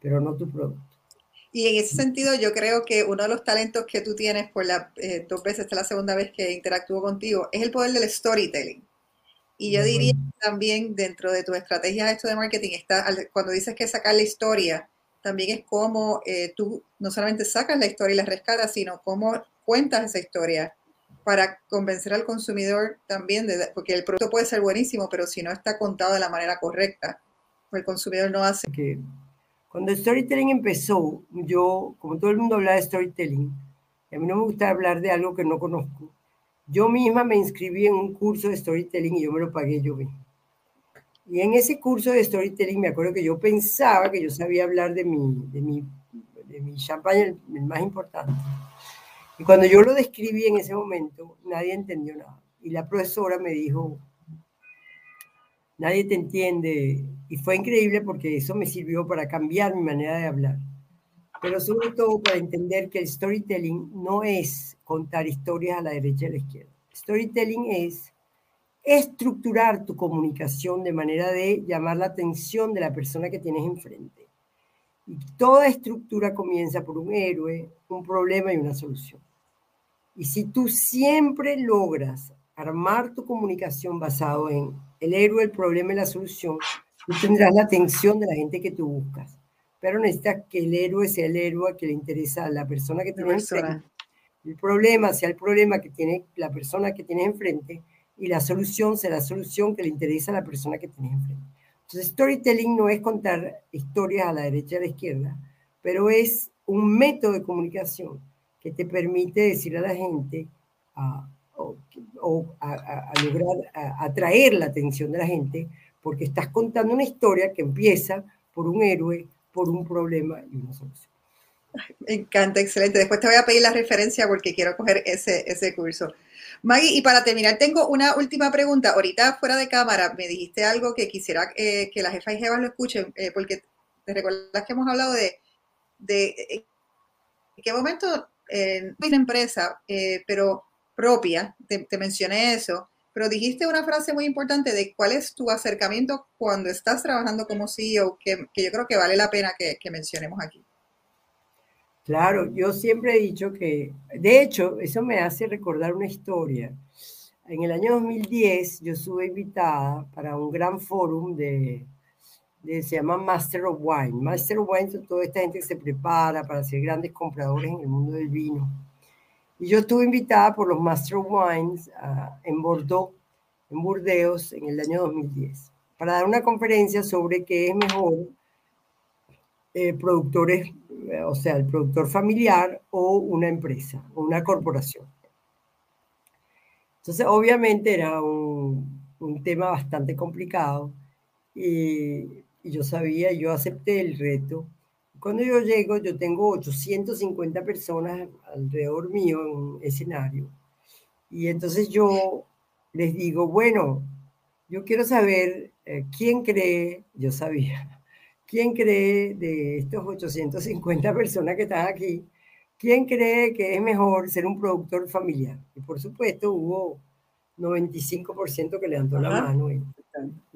pero no tu producto. Y en ese sentido, yo creo que uno de los talentos que tú tienes por la eh, dos veces, esta es la segunda vez que interactúo contigo, es el poder del storytelling. Y yo diría también dentro de tu estrategia esto de marketing, está, cuando dices que sacar la historia, también es cómo eh, tú no solamente sacas la historia y la rescatas, sino cómo cuentas esa historia para convencer al consumidor también, de, porque el producto puede ser buenísimo, pero si no está contado de la manera correcta, el consumidor no hace. Que cuando el storytelling empezó, yo, como todo el mundo habla de storytelling, a mí no me gusta hablar de algo que no conozco. Yo misma me inscribí en un curso de storytelling y yo me lo pagué yo misma. Y en ese curso de storytelling me acuerdo que yo pensaba que yo sabía hablar de mi, de mi, de mi champaña, el, más importante. Y cuando yo lo describí en ese momento, nadie entendió nada. Y la profesora me dijo, nadie te entiende. Y fue increíble porque eso me sirvió para cambiar mi manera de hablar. Pero sobre todo para entender que el storytelling no es contar historias a la derecha y a la izquierda. Storytelling es estructurar tu comunicación de manera de llamar la atención de la persona que tienes enfrente. Y toda estructura comienza por un héroe, un problema y una solución. Y si tú siempre logras armar tu comunicación basado en el héroe, el problema y la solución, tú tendrás la atención de la gente que tú buscas. Pero necesitas que el héroe sea el héroe que le interesa a la persona que tiene enfrente. El problema sea el problema que tiene la persona que tiene enfrente y la solución será la solución que le interesa a la persona que tiene enfrente. Entonces, storytelling no es contar historias a la derecha y a la izquierda, pero es un método de comunicación que te permite decir a la gente o, a, lograr atraer la atención de la gente, porque estás contando una historia que empieza por un héroe, por un problema y una solución. Me encanta, excelente. Después te voy a pedir la referencia porque quiero coger ese, ese curso. Maggie, y para terminar, tengo una última pregunta. Ahorita fuera de cámara me dijiste algo que quisiera eh, que la jefa y jefas lo escuchen, eh, porque te recuerdas que hemos hablado de, de eh, en qué momento eh, una empresa, pero propia, te, mencioné eso, pero dijiste una frase muy importante de cuál es tu acercamiento cuando estás trabajando como CEO, que, que yo creo que vale la pena que mencionemos aquí. Claro, yo siempre he dicho que, de hecho, eso me hace recordar una historia. En el año 2010 yo estuve invitada para un gran fórum de, se llama Master of Wine. Master of Wine son toda esta gente que se prepara para ser grandes compradores en el mundo del vino. Y yo estuve invitada por los Master of Wines en Bordeaux, en Burdeos, en el año 2010, para dar una conferencia sobre qué es mejor eh, productores o sea, el productor familiar o una empresa o una corporación. Entonces, obviamente era un, un tema bastante complicado y, y, yo sabía, yo acepté el reto. Cuando yo llego, yo tengo 850 personas alrededor mío en un escenario. Y entonces yo les digo, bueno, yo quiero saber eh, quién cree, yo sabía, ¿quién cree de estos 850 personas que están aquí, quién cree que es mejor ser un productor familiar? Y por supuesto hubo 95% que levantó la mano. Y,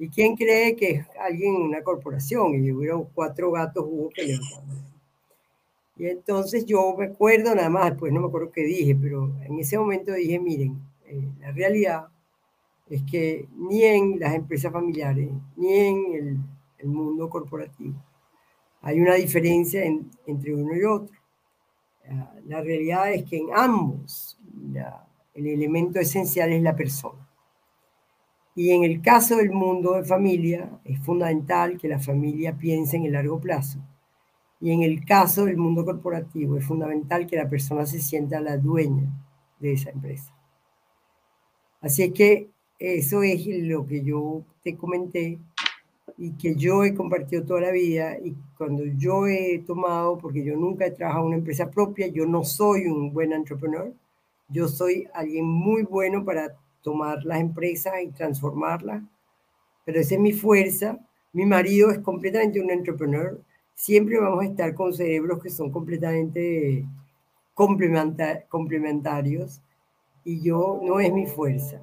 quién cree que es alguien en una corporación? Y hubieron cuatro gatos hubo que levantaron. Y entonces yo me acuerdo nada más, después no me acuerdo qué dije, pero en ese momento dije, miren, eh, la realidad es que ni en las empresas familiares, ni en el el mundo corporativo. Hay una diferencia entre uno y otro. La, realidad es que en ambos el elemento esencial es la persona. Y en el caso del mundo de familia, es fundamental que la familia piense en el largo plazo. Y en el caso del mundo corporativo, es fundamental que la persona se sienta la dueña de esa empresa. Así es que eso es lo que yo te comenté y que yo he compartido toda la vida y cuando yo he tomado, porque yo nunca he trabajado en una empresa propia, yo no soy un buen entrepreneur, yo soy alguien muy bueno para tomar las empresas y transformarlas, pero esa es mi fuerza. Mi marido es completamente un entrepreneur, siempre vamos a estar con cerebros que son completamente complementarios y yo no es mi fuerza.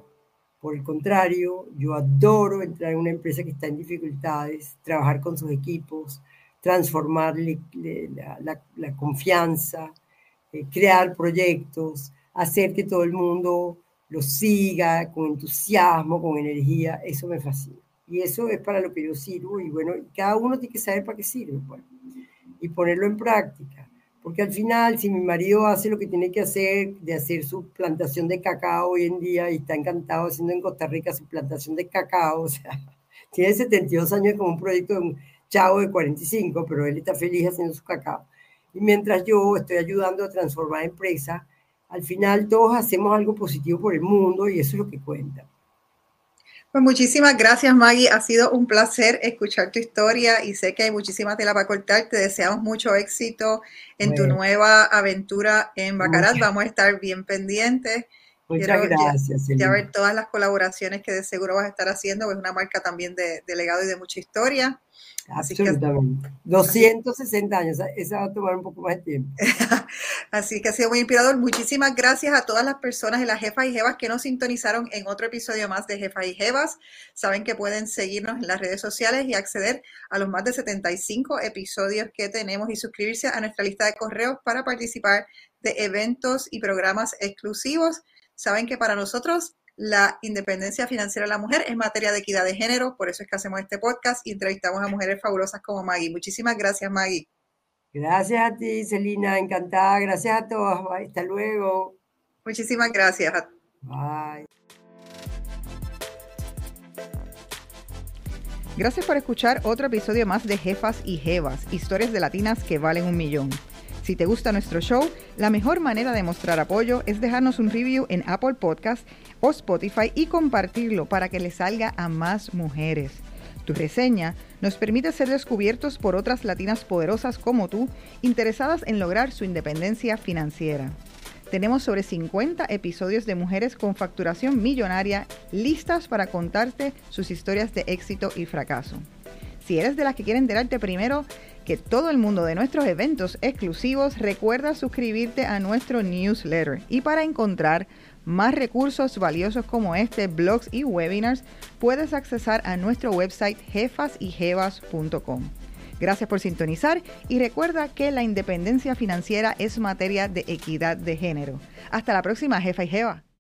Por el contrario, yo adoro entrar en una empresa que está en dificultades, trabajar con sus equipos, transformar la, confianza, eh, crear proyectos, hacer que todo el mundo lo siga con entusiasmo, con energía, eso me fascina. Y eso es para lo que yo sirvo y bueno, cada uno tiene que saber para qué sirve pues, y ponerlo en práctica. Porque al final, si mi marido hace lo que tiene que hacer, de hacer su plantación de cacao hoy en día y está encantado haciendo en Costa Rica su plantación de cacao, o sea, tiene 72 años como un proyecto de un chavo de 45, pero él está feliz haciendo su cacao. Y mientras yo estoy ayudando a transformar empresas, al final todos hacemos algo positivo por el mundo y eso es lo que cuenta. Pues muchísimas gracias Maggie, ha sido un placer escuchar tu historia y sé que hay muchísima tela para cortar, te deseamos mucho éxito en tu nueva aventura en Bacarat, vamos a estar bien pendientes. Muchas gracias. Ya, ver todas las colaboraciones que de seguro vas a estar haciendo, es una marca también de, de legado y de mucha historia. Absolutamente. 260 años, esa va a tomar un poco más de tiempo. Así que ha sido muy inspirador. Muchísimas gracias a todas las personas de las jefas y jevas que nos sintonizaron en otro episodio más de Jefas y Jevas. Saben que pueden seguirnos en las redes sociales y acceder a los más de 75 episodios que tenemos y suscribirse a nuestra lista de correos para participar de eventos y programas exclusivos. Saben que para nosotros la independencia financiera de la mujer es materia de equidad de género, por eso es que hacemos este podcast y entrevistamos a mujeres fabulosas como Maggie. Muchísimas gracias, Maggie. Gracias a ti, Celina, encantada. Gracias a todos. Hasta luego. Muchísimas gracias. Bye. Gracias por escuchar otro episodio más de Jefas y Jevas, historias de latinas que valen un millón. Si te gusta nuestro show, la mejor manera de mostrar apoyo es dejarnos un review en Apple Podcast o Spotify y compartirlo para que le salga a más mujeres. Tu reseña nos permite ser descubiertos por otras latinas poderosas como tú, interesadas en lograr su independencia financiera. Tenemos sobre 50 episodios de mujeres con facturación millonaria listas para contarte sus historias de éxito y fracaso. Si eres de las que quieren enterarte primero que todo el mundo de nuestros eventos exclusivos, recuerda suscribirte a nuestro newsletter. Y para encontrar más recursos valiosos como este, blogs y webinars, puedes accesar a nuestro website jefasyjevas.com. Gracias por sintonizar y recuerda que la independencia financiera es materia de equidad de género. Hasta la próxima, jefa y jeva.